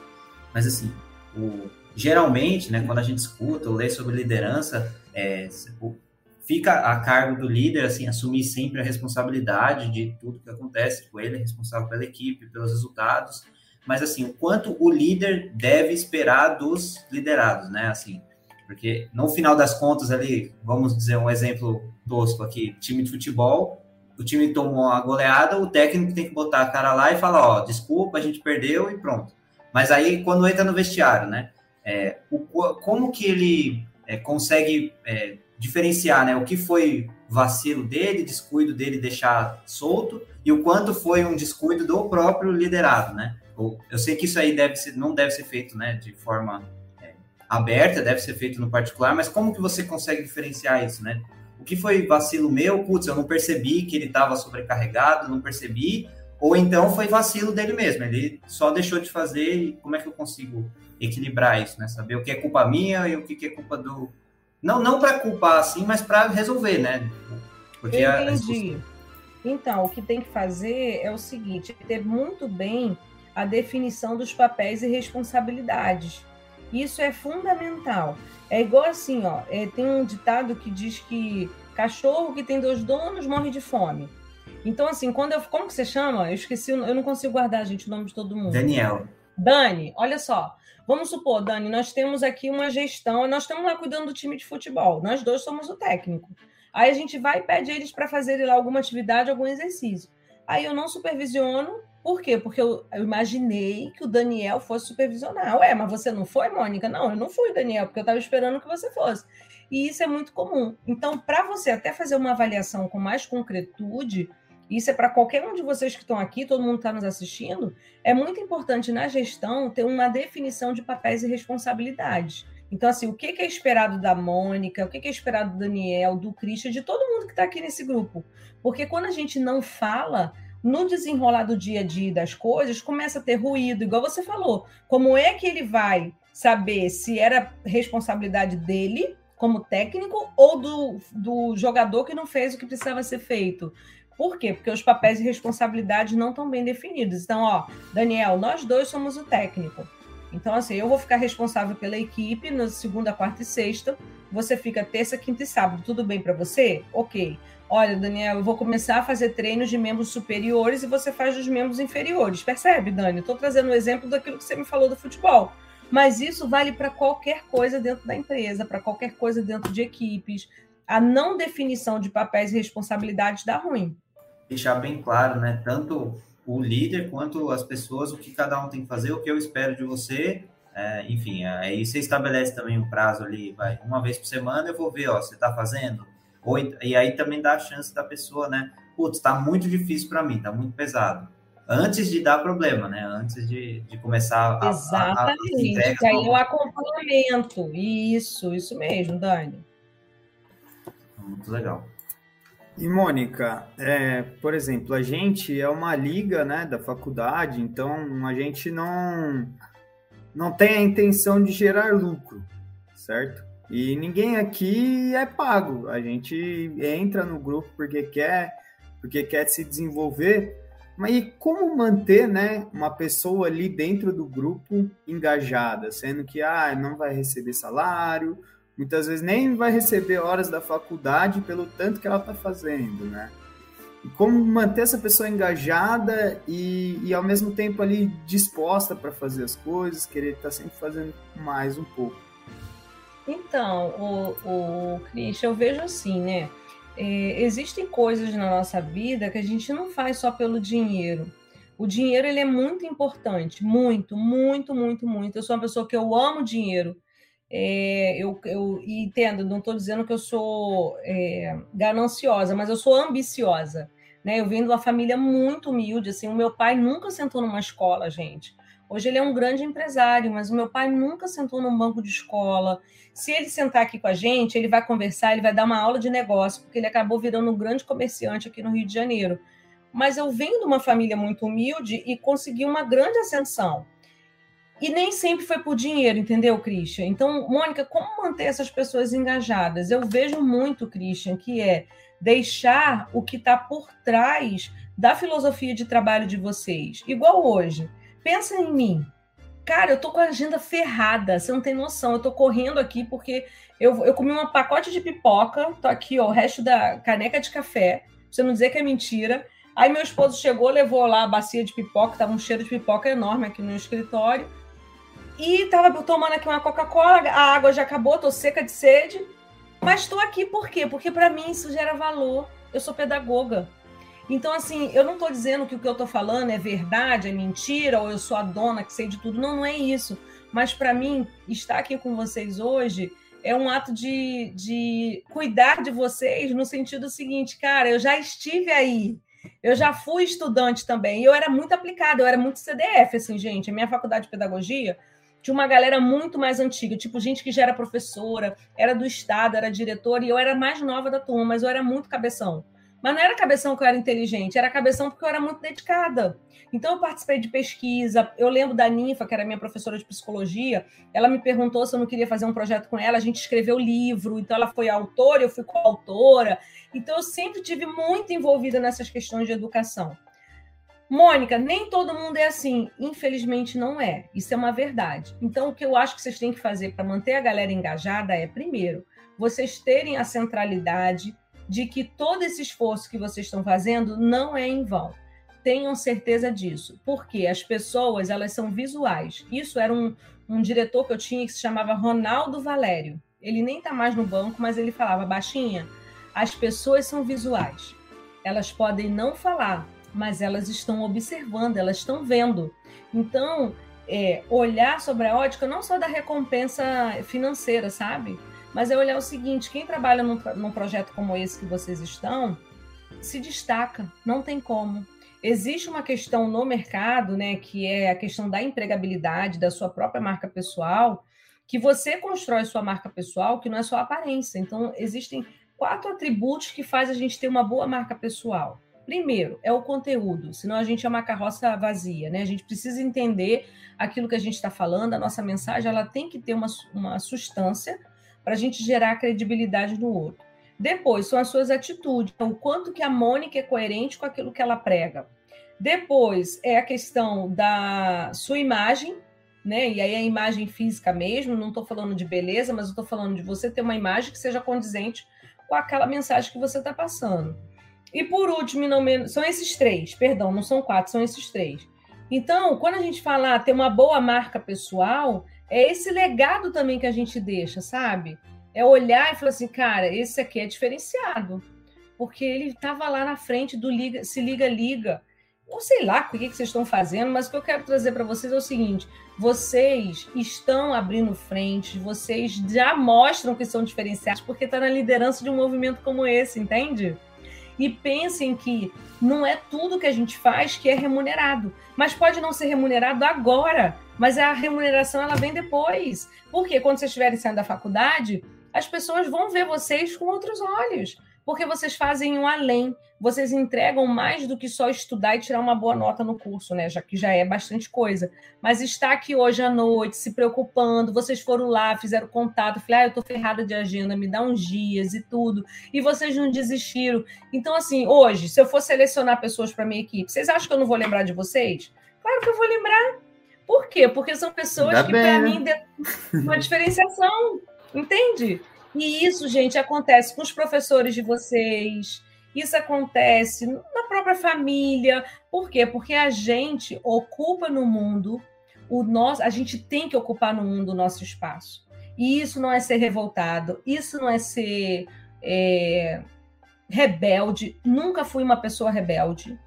Mas assim, o, geralmente, né, quando a gente escuta ou lê sobre liderança, é, fica a cargo do líder, assim, assumir sempre a responsabilidade de tudo que acontece com ele, é responsável pela equipe, pelos resultados. Mas assim, o quanto o líder deve esperar dos liderados, né? Assim, Porque no final das contas ali, vamos dizer um exemplo tosco aqui, time de futebol, o time tomou a goleada, o técnico tem que botar a cara lá e falar, ó, desculpa, a gente perdeu e pronto. Mas aí, quando entra no vestiário, né, é, o, como que ele é, consegue é, diferenciar, né, o que foi vacilo dele, descuido dele deixar solto, e o quanto foi um descuido do próprio liderado, né? Eu sei que isso aí deve ser, não deve ser feito, né, de forma aberta, deve ser feito no particular, mas como que você consegue diferenciar isso, né? O que foi vacilo meu? Putz, eu não percebi que ele estava sobrecarregado, não percebi, ou então foi vacilo dele mesmo, ele só deixou de fazer e como é que eu consigo equilibrar isso, né? Saber o que é culpa minha e o que é culpa do. Não, não para culpar assim, mas para resolver, né? Porque Entendi. A... Então, o que tem que fazer é o seguinte: ter muito bem a definição dos papéis e responsabilidades. Isso é fundamental. É igual assim, ó, é, tem um ditado que diz que cachorro que tem dois donos morre de fome. Então, assim, quando eu. Como que você chama? Eu esqueci, eu não consigo guardar, gente, o nome de todo mundo. Daniel. Dani, olha só. Vamos supor, Dani, nós temos aqui uma gestão, nós estamos lá cuidando do time de futebol, nós dois somos o técnico. Aí a gente vai e pede eles para fazerem lá alguma atividade, algum exercício. Aí eu não supervisiono, por quê? Porque eu, eu, imaginei que o Daniel fosse supervisionar. Ué, mas você não foi, Mônica? Não, eu não fui, Daniel, porque eu estava esperando que você fosse. E isso é muito comum. Então, para você até fazer uma avaliação com mais concretude, isso é para qualquer um de vocês que estão aqui, todo mundo está nos assistindo, é muito importante na gestão ter uma definição de papéis e responsabilidades. Então, assim, o que é esperado da Mônica, o que é esperado do Daniel, do Christian, de todo mundo que está aqui nesse grupo? Porque quando a gente não fala, no desenrolar do dia a dia das coisas, começa a ter ruído, igual você falou. Como é que ele vai saber se era responsabilidade dele, como técnico, ou do, do jogador que não fez o que precisava ser feito? Por quê? Porque os papéis e responsabilidades não estão bem definidos. Então, ó, Daniel, nós dois somos o técnico. Então, assim, eu vou ficar responsável pela equipe na segunda, quarta e sexta. Você fica terça, quinta e sábado. Tudo bem para você? Ok. Olha, Daniel, eu vou começar a fazer treinos de membros superiores e você faz dos membros inferiores. Percebe, Dani? Estou trazendo um exemplo daquilo que você me falou do futebol. Mas isso vale para qualquer coisa dentro da empresa, para qualquer coisa dentro de equipes. A não definição de papéis e responsabilidades dá ruim deixar bem claro, né? Tanto o líder quanto as pessoas, o que cada um tem que fazer, o que eu espero de você. É, enfim, aí você estabelece também um prazo ali, vai, uma vez por semana eu vou ver, ó, você tá fazendo. Ou, e aí também dá a chance da pessoa, né? Putz, tá muito difícil para mim, tá muito pesado. Antes de dar problema, né? Antes de, de começar a. Exatamente. A, a aí o acompanhamento. Isso, isso mesmo, Dani. Muito legal. E Mônica, é, por exemplo, a gente é uma liga, né, da faculdade, então a gente não não tem a intenção de gerar lucro, certo? E ninguém aqui é pago. A gente entra no grupo porque quer, porque quer se desenvolver. Mas e como manter, né, uma pessoa ali dentro do grupo engajada, sendo que ah, não vai receber salário, muitas vezes nem vai receber horas da faculdade pelo tanto que ela está fazendo, né? E como manter essa pessoa engajada e, e ao mesmo tempo ali disposta para fazer as coisas, querer estar tá sempre fazendo mais um pouco. Então, o, o Christian, eu vejo assim, né? É, existem coisas na nossa vida que a gente não faz só pelo dinheiro. O dinheiro ele é muito importante, muito, muito, muito, muito. Eu sou uma pessoa que eu amo dinheiro. É, eu, eu entendo, não estou dizendo que eu sou é, gananciosa, mas eu sou ambiciosa. Né? Eu venho de uma família muito humilde. Assim, o meu pai nunca sentou numa escola, gente. Hoje ele é um grande empresário, mas o meu pai nunca sentou num banco de escola. Se ele sentar aqui com a gente, ele vai conversar, ele vai dar uma aula de negócio, porque ele acabou virando um grande comerciante aqui no Rio de Janeiro. Mas eu venho de uma família muito humilde e consegui uma grande ascensão. E nem sempre foi por dinheiro, entendeu, Christian? Então, Mônica, como manter essas pessoas engajadas? Eu vejo muito, Christian, que é deixar o que está por trás da filosofia de trabalho de vocês. Igual hoje. Pensa em mim. Cara, eu tô com a agenda ferrada, você não tem noção. Eu tô correndo aqui porque eu, eu comi um pacote de pipoca, tô aqui, ó, o resto da caneca de café, pra você não dizer que é mentira. Aí meu esposo chegou, levou lá a bacia de pipoca, tava um cheiro de pipoca enorme aqui no escritório e tava tomando aqui uma Coca-Cola, a água já acabou, tô seca de sede. Mas estou aqui por quê? Porque para mim isso gera valor. Eu sou pedagoga. Então, assim, eu não estou dizendo que o que eu estou falando é verdade, é mentira, ou eu sou a dona que sei de tudo. Não, não é isso. Mas para mim, estar aqui com vocês hoje é um ato de, de cuidar de vocês no sentido seguinte, cara, eu já estive aí. Eu já fui estudante também, eu era muito aplicada, eu era muito CDF, assim, gente. A minha faculdade de pedagogia tinha uma galera muito mais antiga, tipo gente que já era professora, era do estado, era diretora, e eu era mais nova da turma, mas eu era muito cabeção. Mas não era cabeção que eu era inteligente, era cabeção porque eu era muito dedicada. Então eu participei de pesquisa. Eu lembro da Ninfa, que era minha professora de psicologia, ela me perguntou se eu não queria fazer um projeto com ela. A gente escreveu livro, então ela foi autora, eu fui coautora. Então eu sempre tive muito envolvida nessas questões de educação. Mônica, nem todo mundo é assim. Infelizmente não é. Isso é uma verdade. Então o que eu acho que vocês têm que fazer para manter a galera engajada é, primeiro, vocês terem a centralidade de que todo esse esforço que vocês estão fazendo não é em vão. Tenham certeza disso, porque as pessoas elas são visuais. Isso era um, um diretor que eu tinha que se chamava Ronaldo Valério. Ele nem está mais no banco, mas ele falava baixinha. As pessoas são visuais. Elas podem não falar, mas elas estão observando, elas estão vendo. Então, é, olhar sobre a ótica não só da recompensa financeira, sabe? Mas é olhar o seguinte: quem trabalha num, num projeto como esse que vocês estão, se destaca, não tem como. Existe uma questão no mercado, né, que é a questão da empregabilidade da sua própria marca pessoal, que você constrói sua marca pessoal, que não é só aparência. Então, existem quatro atributos que fazem a gente ter uma boa marca pessoal. Primeiro, é o conteúdo, senão a gente é uma carroça vazia, né? A gente precisa entender aquilo que a gente está falando, a nossa mensagem ela tem que ter uma, uma substância para a gente gerar credibilidade no outro. Depois são as suas atitudes, então, o quanto que a Mônica é coerente com aquilo que ela prega. Depois é a questão da sua imagem, né? E aí a imagem física mesmo, não estou falando de beleza, mas estou falando de você ter uma imagem que seja condizente com aquela mensagem que você está passando. E por último, não menos, são esses três, perdão, não são quatro, são esses três. Então, quando a gente fala ter uma boa marca pessoal, é esse legado também que a gente deixa, sabe? É olhar e falar assim, cara, esse aqui é diferenciado. Porque ele estava lá na frente do liga, se liga, liga. Não sei lá o que, que vocês estão fazendo, mas o que eu quero trazer para vocês é o seguinte: vocês estão abrindo frente, vocês já mostram que são diferenciados, porque está na liderança de um movimento como esse, entende? E pensem que não é tudo que a gente faz que é remunerado, mas pode não ser remunerado agora, mas a remuneração ela vem depois. Porque quando vocês estiverem saindo da faculdade, as pessoas vão ver vocês com outros olhos, porque vocês fazem um além, vocês entregam mais do que só estudar e tirar uma boa nota no curso, né? Já que já é bastante coisa. Mas estar aqui hoje à noite, se preocupando, vocês foram lá, fizeram contato, falei, ah, eu tô ferrada de agenda, me dá uns dias e tudo, e vocês não desistiram. Então, assim, hoje, se eu for selecionar pessoas para minha equipe, vocês acham que eu não vou lembrar de vocês? Claro que eu vou lembrar. Por quê? Porque são pessoas Ainda que, para né? mim, uma diferenciação, entende? E isso, gente, acontece com os professores de vocês, isso acontece na própria família. Por quê? Porque a gente ocupa no mundo o nosso, a gente tem que ocupar no mundo o nosso espaço. E isso não é ser revoltado, isso não é ser é, rebelde. Nunca fui uma pessoa rebelde.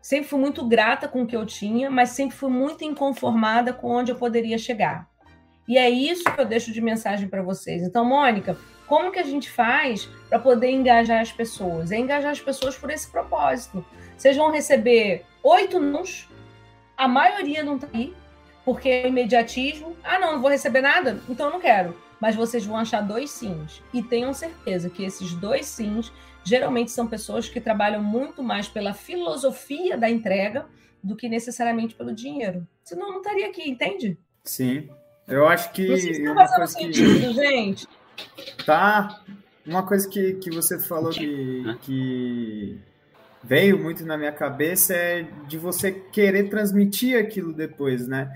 Sempre fui muito grata com o que eu tinha, mas sempre fui muito inconformada com onde eu poderia chegar. E é isso que eu deixo de mensagem para vocês. Então, Mônica, como que a gente faz para poder engajar as pessoas? É engajar as pessoas por esse propósito. Vocês vão receber oito nãos, a maioria não está aí, porque é imediatismo. Ah, não, não vou receber nada? Então eu não quero. Mas vocês vão achar dois sims. E tenham certeza que esses dois sims geralmente são pessoas que trabalham muito mais pela filosofia da entrega do que necessariamente pelo dinheiro. Senão não estaria aqui, entende? Sim. Eu acho que. Isso não fazendo sentido, que... gente. Tá. Uma coisa que, que você falou que, que veio muito na minha cabeça é de você querer transmitir aquilo depois, né?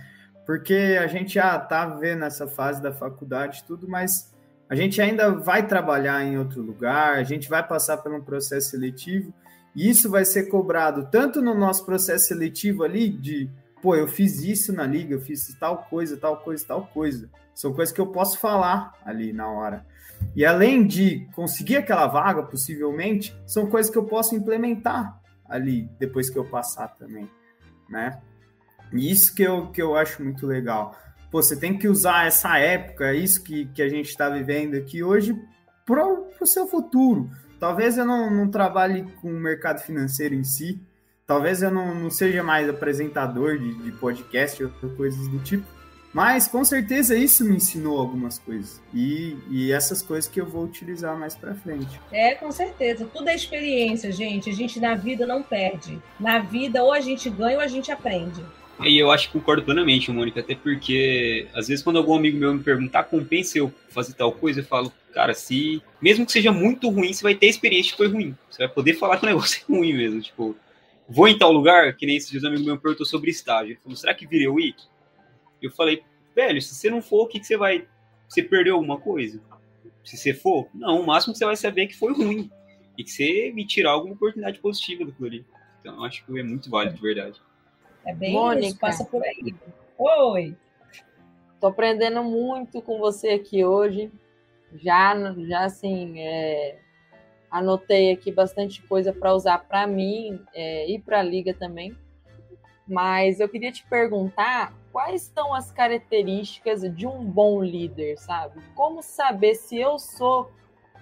Porque a gente já tá vendo essa fase da faculdade tudo, mas a gente ainda vai trabalhar em outro lugar, a gente vai passar por um processo seletivo, e isso vai ser cobrado tanto no nosso processo seletivo ali, de pô, eu fiz isso na liga, eu fiz tal coisa, tal coisa, tal coisa. São coisas que eu posso falar ali na hora. E além de conseguir aquela vaga, possivelmente, são coisas que eu posso implementar ali depois que eu passar também, né? E isso que eu, que eu acho muito legal. Pô, você tem que usar essa época, isso que, que a gente está vivendo aqui hoje, para o seu futuro. Talvez eu não, não trabalhe com o mercado financeiro em si, talvez eu não, não seja mais apresentador de, de podcast ou coisas do tipo, mas com certeza isso me ensinou algumas coisas. E, e essas coisas que eu vou utilizar mais para frente. É, com certeza. Tudo é experiência, gente. A gente na vida não perde. Na vida ou a gente ganha ou a gente aprende. E eu acho que concordo plenamente, Mônica, até porque às vezes quando algum amigo meu me perguntar compensa eu fazer tal coisa, eu falo, cara, se mesmo que seja muito ruim, você vai ter experiência que foi ruim. Você vai poder falar que o negócio é ruim mesmo. Tipo, vou em tal lugar, que nem esses dias amigo meu perguntou sobre estágio. Ele falou, será que virei eu ir? Eu falei, velho, se você não for, o que, que você vai. Você perdeu alguma coisa? Se você for, não, o máximo que você vai saber é que foi ruim. E que você me tirar alguma oportunidade positiva do clube. Então, acho que é muito válido, de verdade. É bem Mônica, isso, passa por aí. Oi! Tô aprendendo muito com você aqui hoje. Já, já assim, é, anotei aqui bastante coisa para usar para mim é, e para a liga também. Mas eu queria te perguntar quais são as características de um bom líder, sabe? Como saber se eu sou,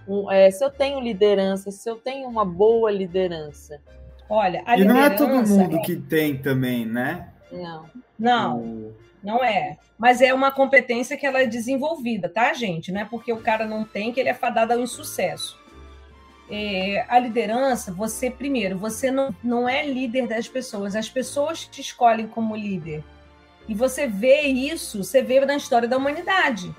um, é, se eu tenho liderança, se eu tenho uma boa liderança? Olha, a e não é todo mundo é... que tem também, né? Não. Não, o... não é. Mas é uma competência que ela é desenvolvida, tá, gente? Não é porque o cara não tem que ele é fadado ao insucesso é, a liderança, você, primeiro, você não, não é líder das pessoas, as pessoas te escolhem como líder. E você vê isso, você vê na história da humanidade.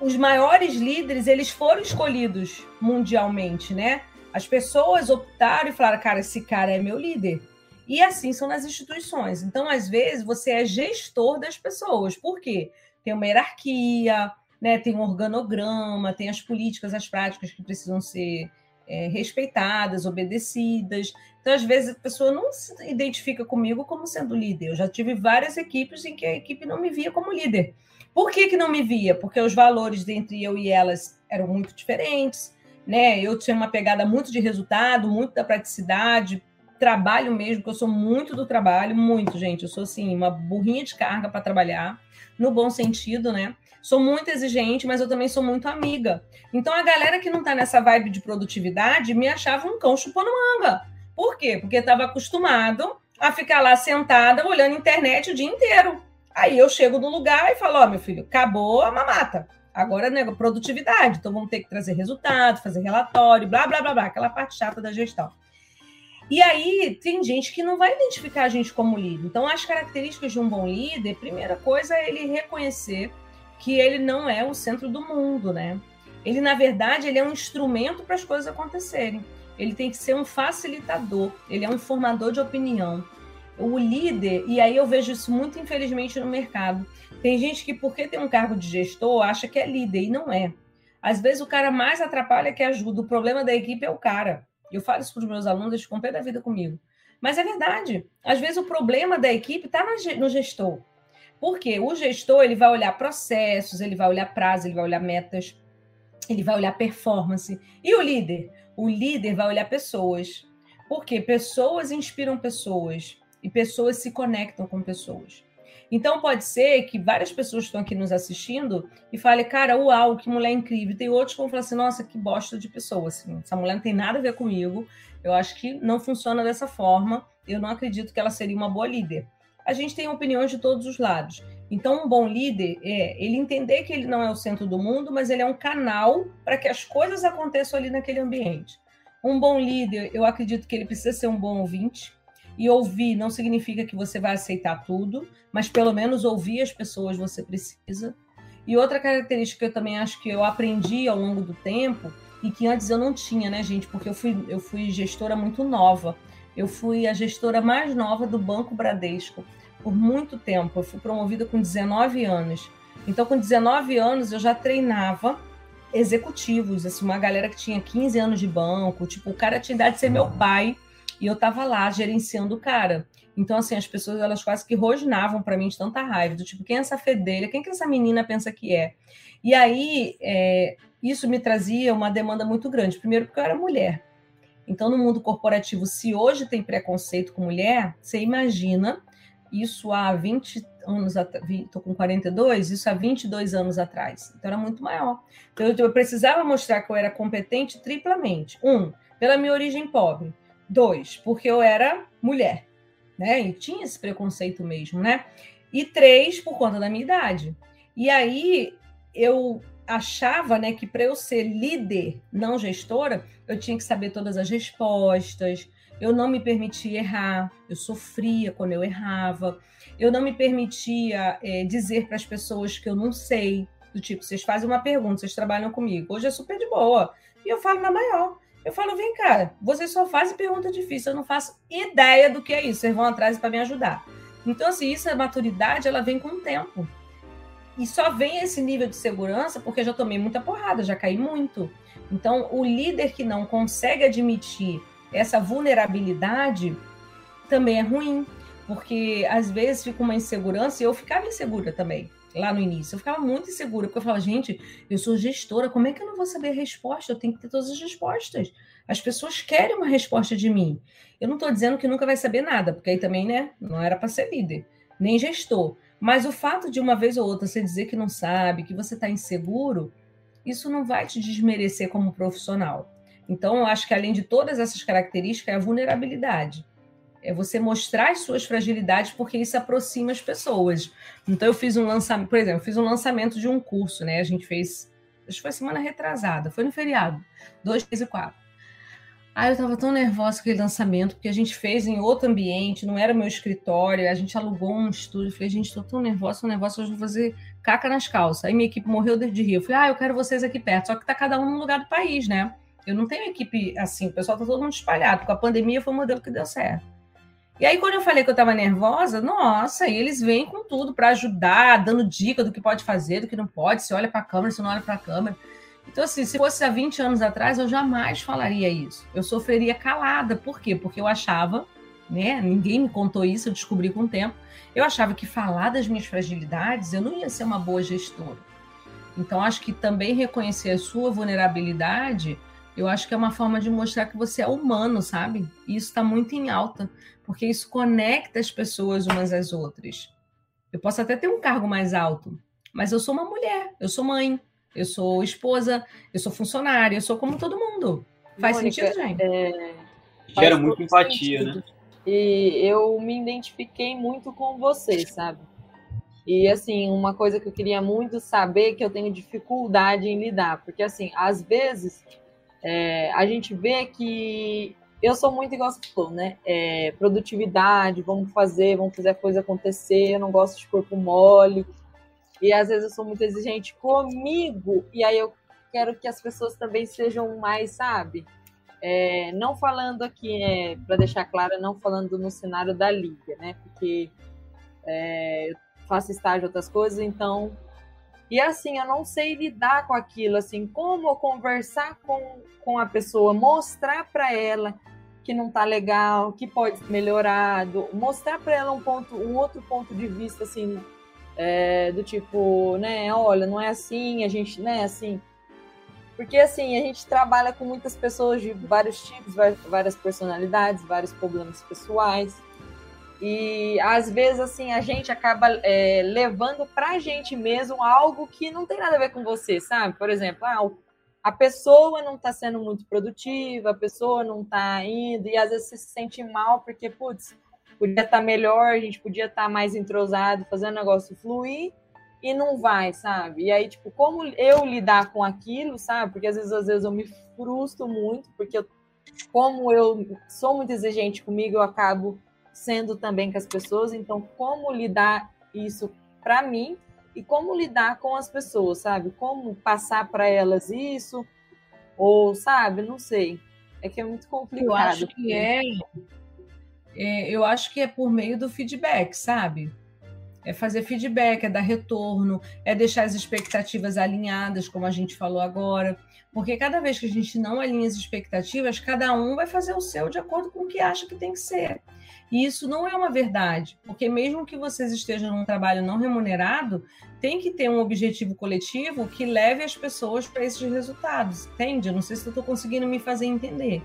Os maiores líderes, eles foram escolhidos mundialmente, né? As pessoas optaram e falaram, cara, esse cara é meu líder. E assim são nas instituições. Então, às vezes, você é gestor das pessoas. Por quê? Tem uma hierarquia, né? tem um organograma, tem as políticas, as práticas que precisam ser é, respeitadas, obedecidas. Então, às vezes, a pessoa não se identifica comigo como sendo líder. Eu já tive várias equipes em que a equipe não me via como líder. Por que, que não me via? Porque os valores entre eu e elas eram muito diferentes, né? Eu tinha uma pegada muito de resultado, muito da praticidade, trabalho mesmo, que eu sou muito do trabalho, muito, gente. Eu sou assim, uma burrinha de carga para trabalhar, no bom sentido, né? Sou muito exigente, mas eu também sou muito amiga. Então a galera que não está nessa vibe de produtividade me achava um cão chupando manga. Por quê? Porque estava acostumado a ficar lá sentada olhando internet o dia inteiro. Aí eu chego no lugar e falo: Ó, oh, meu filho, acabou a mamata. Agora é produtividade. Então vamos ter que trazer resultado, fazer relatório, blá, blá, blá, blá, aquela parte chata da gestão. E aí tem gente que não vai identificar a gente como líder. Então, as características de um bom líder, primeira coisa é ele reconhecer que ele não é o centro do mundo, né? Ele, na verdade, ele é um instrumento para as coisas acontecerem. Ele tem que ser um facilitador, ele é um formador de opinião. O líder, e aí eu vejo isso muito infelizmente no mercado. Tem gente que, porque tem um cargo de gestor, acha que é líder, e não é. Às vezes o cara mais atrapalha que ajuda. O problema da equipe é o cara. Eu falo isso para os meus alunos, eles ficam pé da vida comigo. Mas é verdade. Às vezes o problema da equipe está no gestor. Porque o gestor ele vai olhar processos, ele vai olhar prazo, ele vai olhar metas, ele vai olhar performance. E o líder? O líder vai olhar pessoas. Porque pessoas inspiram pessoas e pessoas se conectam com pessoas. Então pode ser que várias pessoas estão aqui nos assistindo e falem, cara, uau, que mulher incrível. Tem outros que vão falar assim, nossa, que bosta de pessoa. Assim, essa mulher não tem nada a ver comigo. Eu acho que não funciona dessa forma. Eu não acredito que ela seria uma boa líder a gente tem opiniões de todos os lados. Então, um bom líder é ele entender que ele não é o centro do mundo, mas ele é um canal para que as coisas aconteçam ali naquele ambiente. Um bom líder, eu acredito que ele precisa ser um bom ouvinte. E ouvir não significa que você vai aceitar tudo, mas pelo menos ouvir as pessoas você precisa. E outra característica que eu também acho que eu aprendi ao longo do tempo e que antes eu não tinha, né, gente? Porque eu fui, eu fui gestora muito nova. Eu fui a gestora mais nova do Banco Bradesco por muito tempo. Eu fui promovida com 19 anos. Então, com 19 anos, eu já treinava executivos, assim, uma galera que tinha 15 anos de banco. Tipo, o cara tinha idade de ser meu pai, E eu estava lá gerenciando o cara. Então, assim, as pessoas elas quase que rosnavam para mim de tanta raiva, do tipo, quem é essa fedelha? Quem que essa menina pensa que é? E aí, é, isso me trazia uma demanda muito grande. Primeiro, porque eu era mulher. Então, no mundo corporativo, se hoje tem preconceito com mulher, você imagina isso há 20 anos atrás, estou com 42, isso há 22 anos atrás. Então, era muito maior. Então, eu precisava mostrar que eu era competente triplamente. Um, pela minha origem pobre. Dois, porque eu era mulher, né? E tinha esse preconceito mesmo, né? E três, por conta da minha idade. E aí, eu achava né, que para eu ser líder, não gestora, eu tinha que saber todas as respostas, eu não me permitia errar, eu sofria quando eu errava, eu não me permitia é, dizer para as pessoas que eu não sei, do tipo, vocês fazem uma pergunta, vocês trabalham comigo, hoje é super de boa, e eu falo na maior. Eu falo, vem cá, vocês só fazem pergunta difícil, eu não faço ideia do que é isso, vocês vão atrás para me ajudar. Então, assim, isso, a maturidade, ela vem com o tempo. E só vem esse nível de segurança porque já tomei muita porrada, já caí muito. Então, o líder que não consegue admitir essa vulnerabilidade também é ruim, porque às vezes fica uma insegurança e eu ficava insegura também lá no início. Eu ficava muito insegura, porque eu falava, gente, eu sou gestora, como é que eu não vou saber a resposta? Eu tenho que ter todas as respostas. As pessoas querem uma resposta de mim. Eu não estou dizendo que nunca vai saber nada, porque aí também, né, não era para ser líder, nem gestor. Mas o fato de uma vez ou outra você dizer que não sabe, que você está inseguro, isso não vai te desmerecer como profissional. Então, eu acho que além de todas essas características, é a vulnerabilidade. É você mostrar as suas fragilidades, porque isso aproxima as pessoas. Então, eu fiz um lançamento, por exemplo, eu fiz um lançamento de um curso, né? A gente fez, acho que foi semana retrasada, foi no feriado, 2, 3 e 4. Ai, eu estava tão nervosa com aquele lançamento, porque a gente fez em outro ambiente, não era meu escritório, a gente alugou um estúdio. Falei, gente, estou tão nervosa, tão nervosa, hoje vou fazer caca nas calças. Aí minha equipe morreu de rir. Eu falei, ah, eu quero vocês aqui perto. Só que tá cada um num lugar do país, né? Eu não tenho equipe assim, o pessoal tá todo mundo espalhado. Com a pandemia foi o modelo que deu certo. E aí, quando eu falei que eu estava nervosa, nossa, e eles vêm com tudo para ajudar, dando dica do que pode fazer, do que não pode, se olha para a câmera, se não olha para a câmera. Então, assim, se fosse há 20 anos atrás, eu jamais falaria isso. Eu sofreria calada. Por quê? Porque eu achava, né? Ninguém me contou isso, eu descobri com o tempo. Eu achava que falar das minhas fragilidades, eu não ia ser uma boa gestora. Então, acho que também reconhecer a sua vulnerabilidade, eu acho que é uma forma de mostrar que você é humano, sabe? E isso está muito em alta, porque isso conecta as pessoas umas às outras. Eu posso até ter um cargo mais alto, mas eu sou uma mulher, eu sou mãe, eu sou esposa, eu sou funcionária, eu sou como todo mundo. Faz Mônica, sentido, gente? É... Gera muito empatia, sentido. né? E eu me identifiquei muito com você, sabe? E assim, uma coisa que eu queria muito saber que eu tenho dificuldade em lidar, porque assim, às vezes é, a gente vê que eu sou muito igual você falou, né? É, produtividade, vamos fazer, vamos fazer a coisa acontecer, eu não gosto de corpo mole, e às vezes eu sou muito exigente comigo, e aí eu quero que as pessoas também sejam mais, sabe? É, não falando aqui, é, para deixar claro, não falando no cenário da liga, né? Porque é, eu faço estágio outras coisas, então. E assim, eu não sei lidar com aquilo, assim, como conversar com, com a pessoa, mostrar para ela que não tá legal, que pode ser melhorado, mostrar para ela um ponto, um outro ponto de vista, assim, é, do tipo, né, olha, não é assim, a gente, né, assim. Porque assim, a gente trabalha com muitas pessoas de vários tipos, várias personalidades, vários problemas pessoais. E às vezes, assim, a gente acaba é, levando pra gente mesmo algo que não tem nada a ver com você, sabe? Por exemplo, ah, a pessoa não tá sendo muito produtiva, a pessoa não tá indo, e às vezes você se sente mal porque, putz, podia estar tá melhor, a gente podia estar tá mais entrosado, fazendo o negócio fluir e não vai, sabe? E aí, tipo, como eu lidar com aquilo, sabe? Porque às vezes, às vezes eu me frustro muito, porque eu, como eu sou muito exigente comigo, eu acabo sendo também com as pessoas, então como lidar isso para mim e como lidar com as pessoas, sabe? Como passar para elas isso ou, sabe, não sei. É que é muito complicado. Eu acho que é é, eu acho que é por meio do feedback, sabe? É fazer feedback, é dar retorno, é deixar as expectativas alinhadas, como a gente falou agora. Porque cada vez que a gente não alinha as expectativas, cada um vai fazer o seu de acordo com o que acha que tem que ser. E isso não é uma verdade, porque mesmo que vocês estejam num trabalho não remunerado, tem que ter um objetivo coletivo que leve as pessoas para esses resultados, entende? Eu não sei se eu estou conseguindo me fazer entender.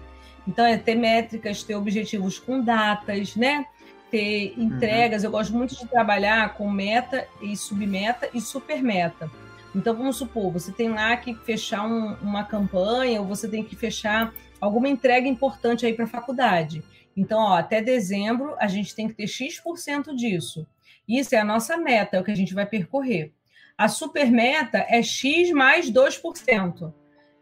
Então, é ter métricas, ter objetivos com datas, né? Ter entregas. Uhum. Eu gosto muito de trabalhar com meta e submeta e supermeta. Então, vamos supor, você tem lá que fechar um, uma campanha ou você tem que fechar alguma entrega importante aí para a faculdade. Então, ó, até dezembro, a gente tem que ter X% disso. Isso é a nossa meta, é o que a gente vai percorrer. A super meta é X mais 2%.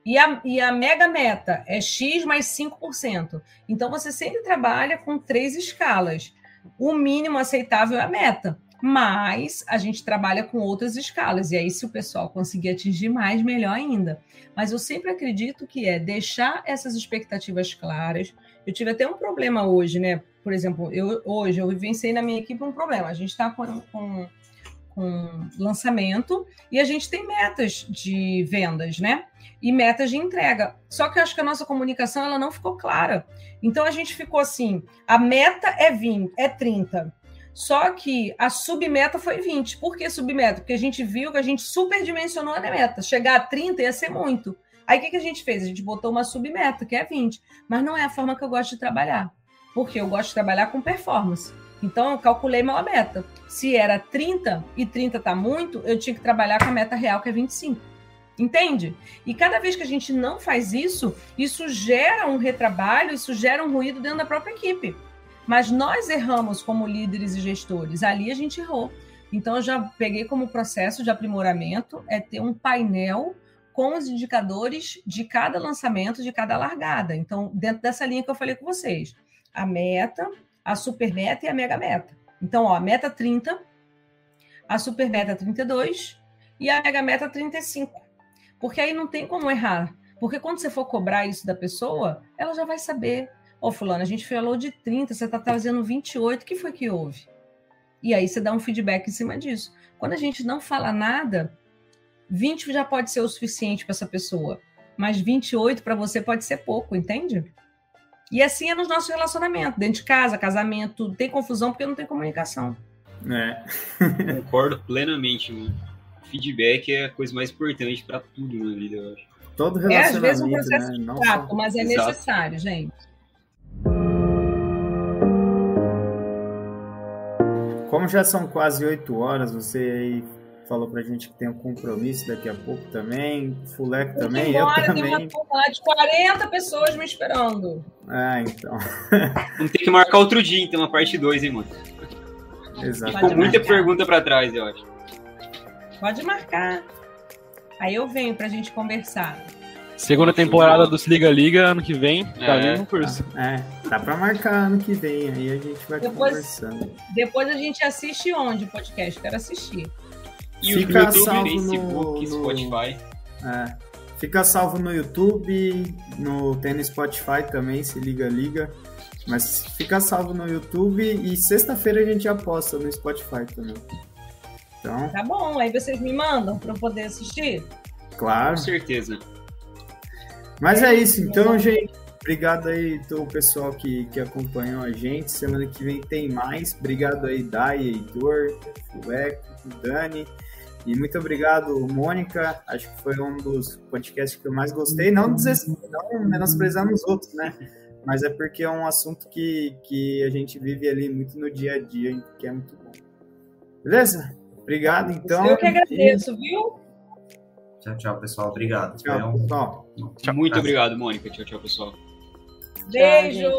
E a, e a mega meta é X mais 5%. Então, você sempre trabalha com três escalas. O mínimo aceitável é a meta, mas a gente trabalha com outras escalas. E aí, se o pessoal conseguir atingir mais, melhor ainda. Mas eu sempre acredito que é deixar essas expectativas claras. Eu tive até um problema hoje, né? Por exemplo, eu, hoje eu vivenciei na minha equipe um problema. A gente está com, com com lançamento e a gente tem metas de vendas, né? E metas de entrega. Só que eu acho que a nossa comunicação ela não ficou clara. Então a gente ficou assim: a meta é 20, é 30. Só que a submeta foi 20. Por que submeta? Porque a gente viu que a gente superdimensionou a meta. Chegar a 30 ia ser muito. Aí o que, que a gente fez? A gente botou uma submeta, que é 20. Mas não é a forma que eu gosto de trabalhar. Porque eu gosto de trabalhar com performance. Então, eu calculei uma meta. Se era 30 e 30 está muito, eu tinha que trabalhar com a meta real, que é 25. Entende? E cada vez que a gente não faz isso, isso gera um retrabalho, isso gera um ruído dentro da própria equipe. Mas nós erramos como líderes e gestores. Ali a gente errou. Então, eu já peguei como processo de aprimoramento é ter um painel com os indicadores de cada lançamento, de cada largada. Então, dentro dessa linha que eu falei com vocês, a meta, a super meta e a mega meta. Então, ó, meta 30, a super meta 32 e a mega meta 35. Porque aí não tem como errar. Porque quando você for cobrar isso da pessoa, ela já vai saber. Ô, oh, fulano, a gente falou de 30, você está trazendo 28, o que foi que houve? E aí você dá um feedback em cima disso. Quando a gente não fala nada, 20 já pode ser o suficiente para essa pessoa, mas 28 para você pode ser pouco, entende? E assim é nos nossos relacionamentos, dentro de casa, casamento, tem confusão porque não tem comunicação. É. Concordo plenamente, mano. Feedback é a coisa mais importante para tudo na vida, eu acho. Todo relacionamento, é, às vezes um processo né? chato, só... mas é Exato. necessário, gente. Como já são quase oito horas, você aí falou pra gente que tem um compromisso daqui a pouco também. Fuleco também, embora, eu também. Tem uma turma de 40 pessoas me esperando. Ah, então. Vamos ter que marcar outro dia, então, a parte 2, hein, mano? Exato. Ficou muita pergunta para trás, eu acho. Pode marcar. Aí eu venho pra gente conversar. Segunda temporada do Se Liga Liga, ano que vem, tá é. no curso. É, tá pra marcar ano que vem, aí a gente vai depois, conversando. Depois a gente assiste onde o podcast? Quero assistir. E Fica o YouTube, salvo Facebook, no, Spotify. É. Fica salvo no YouTube, no, tem no Spotify também, se liga, liga. Mas fica salvo no YouTube e sexta-feira a gente já posta no Spotify também. Então... Tá bom, aí vocês me mandam para eu poder assistir? Claro. Com certeza. Mas é, é isso, então, gente. Obrigado aí todo o pessoal que, que acompanhou a gente. Semana que vem tem mais. Obrigado aí, Dai, Heitor, Fuleco, Dani. E muito obrigado, Mônica. Acho que foi um dos podcasts que eu mais gostei. Não, dizer, não menosprezando os outros, né? Mas é porque é um assunto que, que a gente vive ali muito no dia a dia, que é muito bom. Beleza? Obrigado, então. Eu que agradeço, viu? Tchau, tchau, pessoal. Obrigado. Tchau, pessoal. Muito obrigado, Mônica. Tchau, tchau, pessoal. Beijo!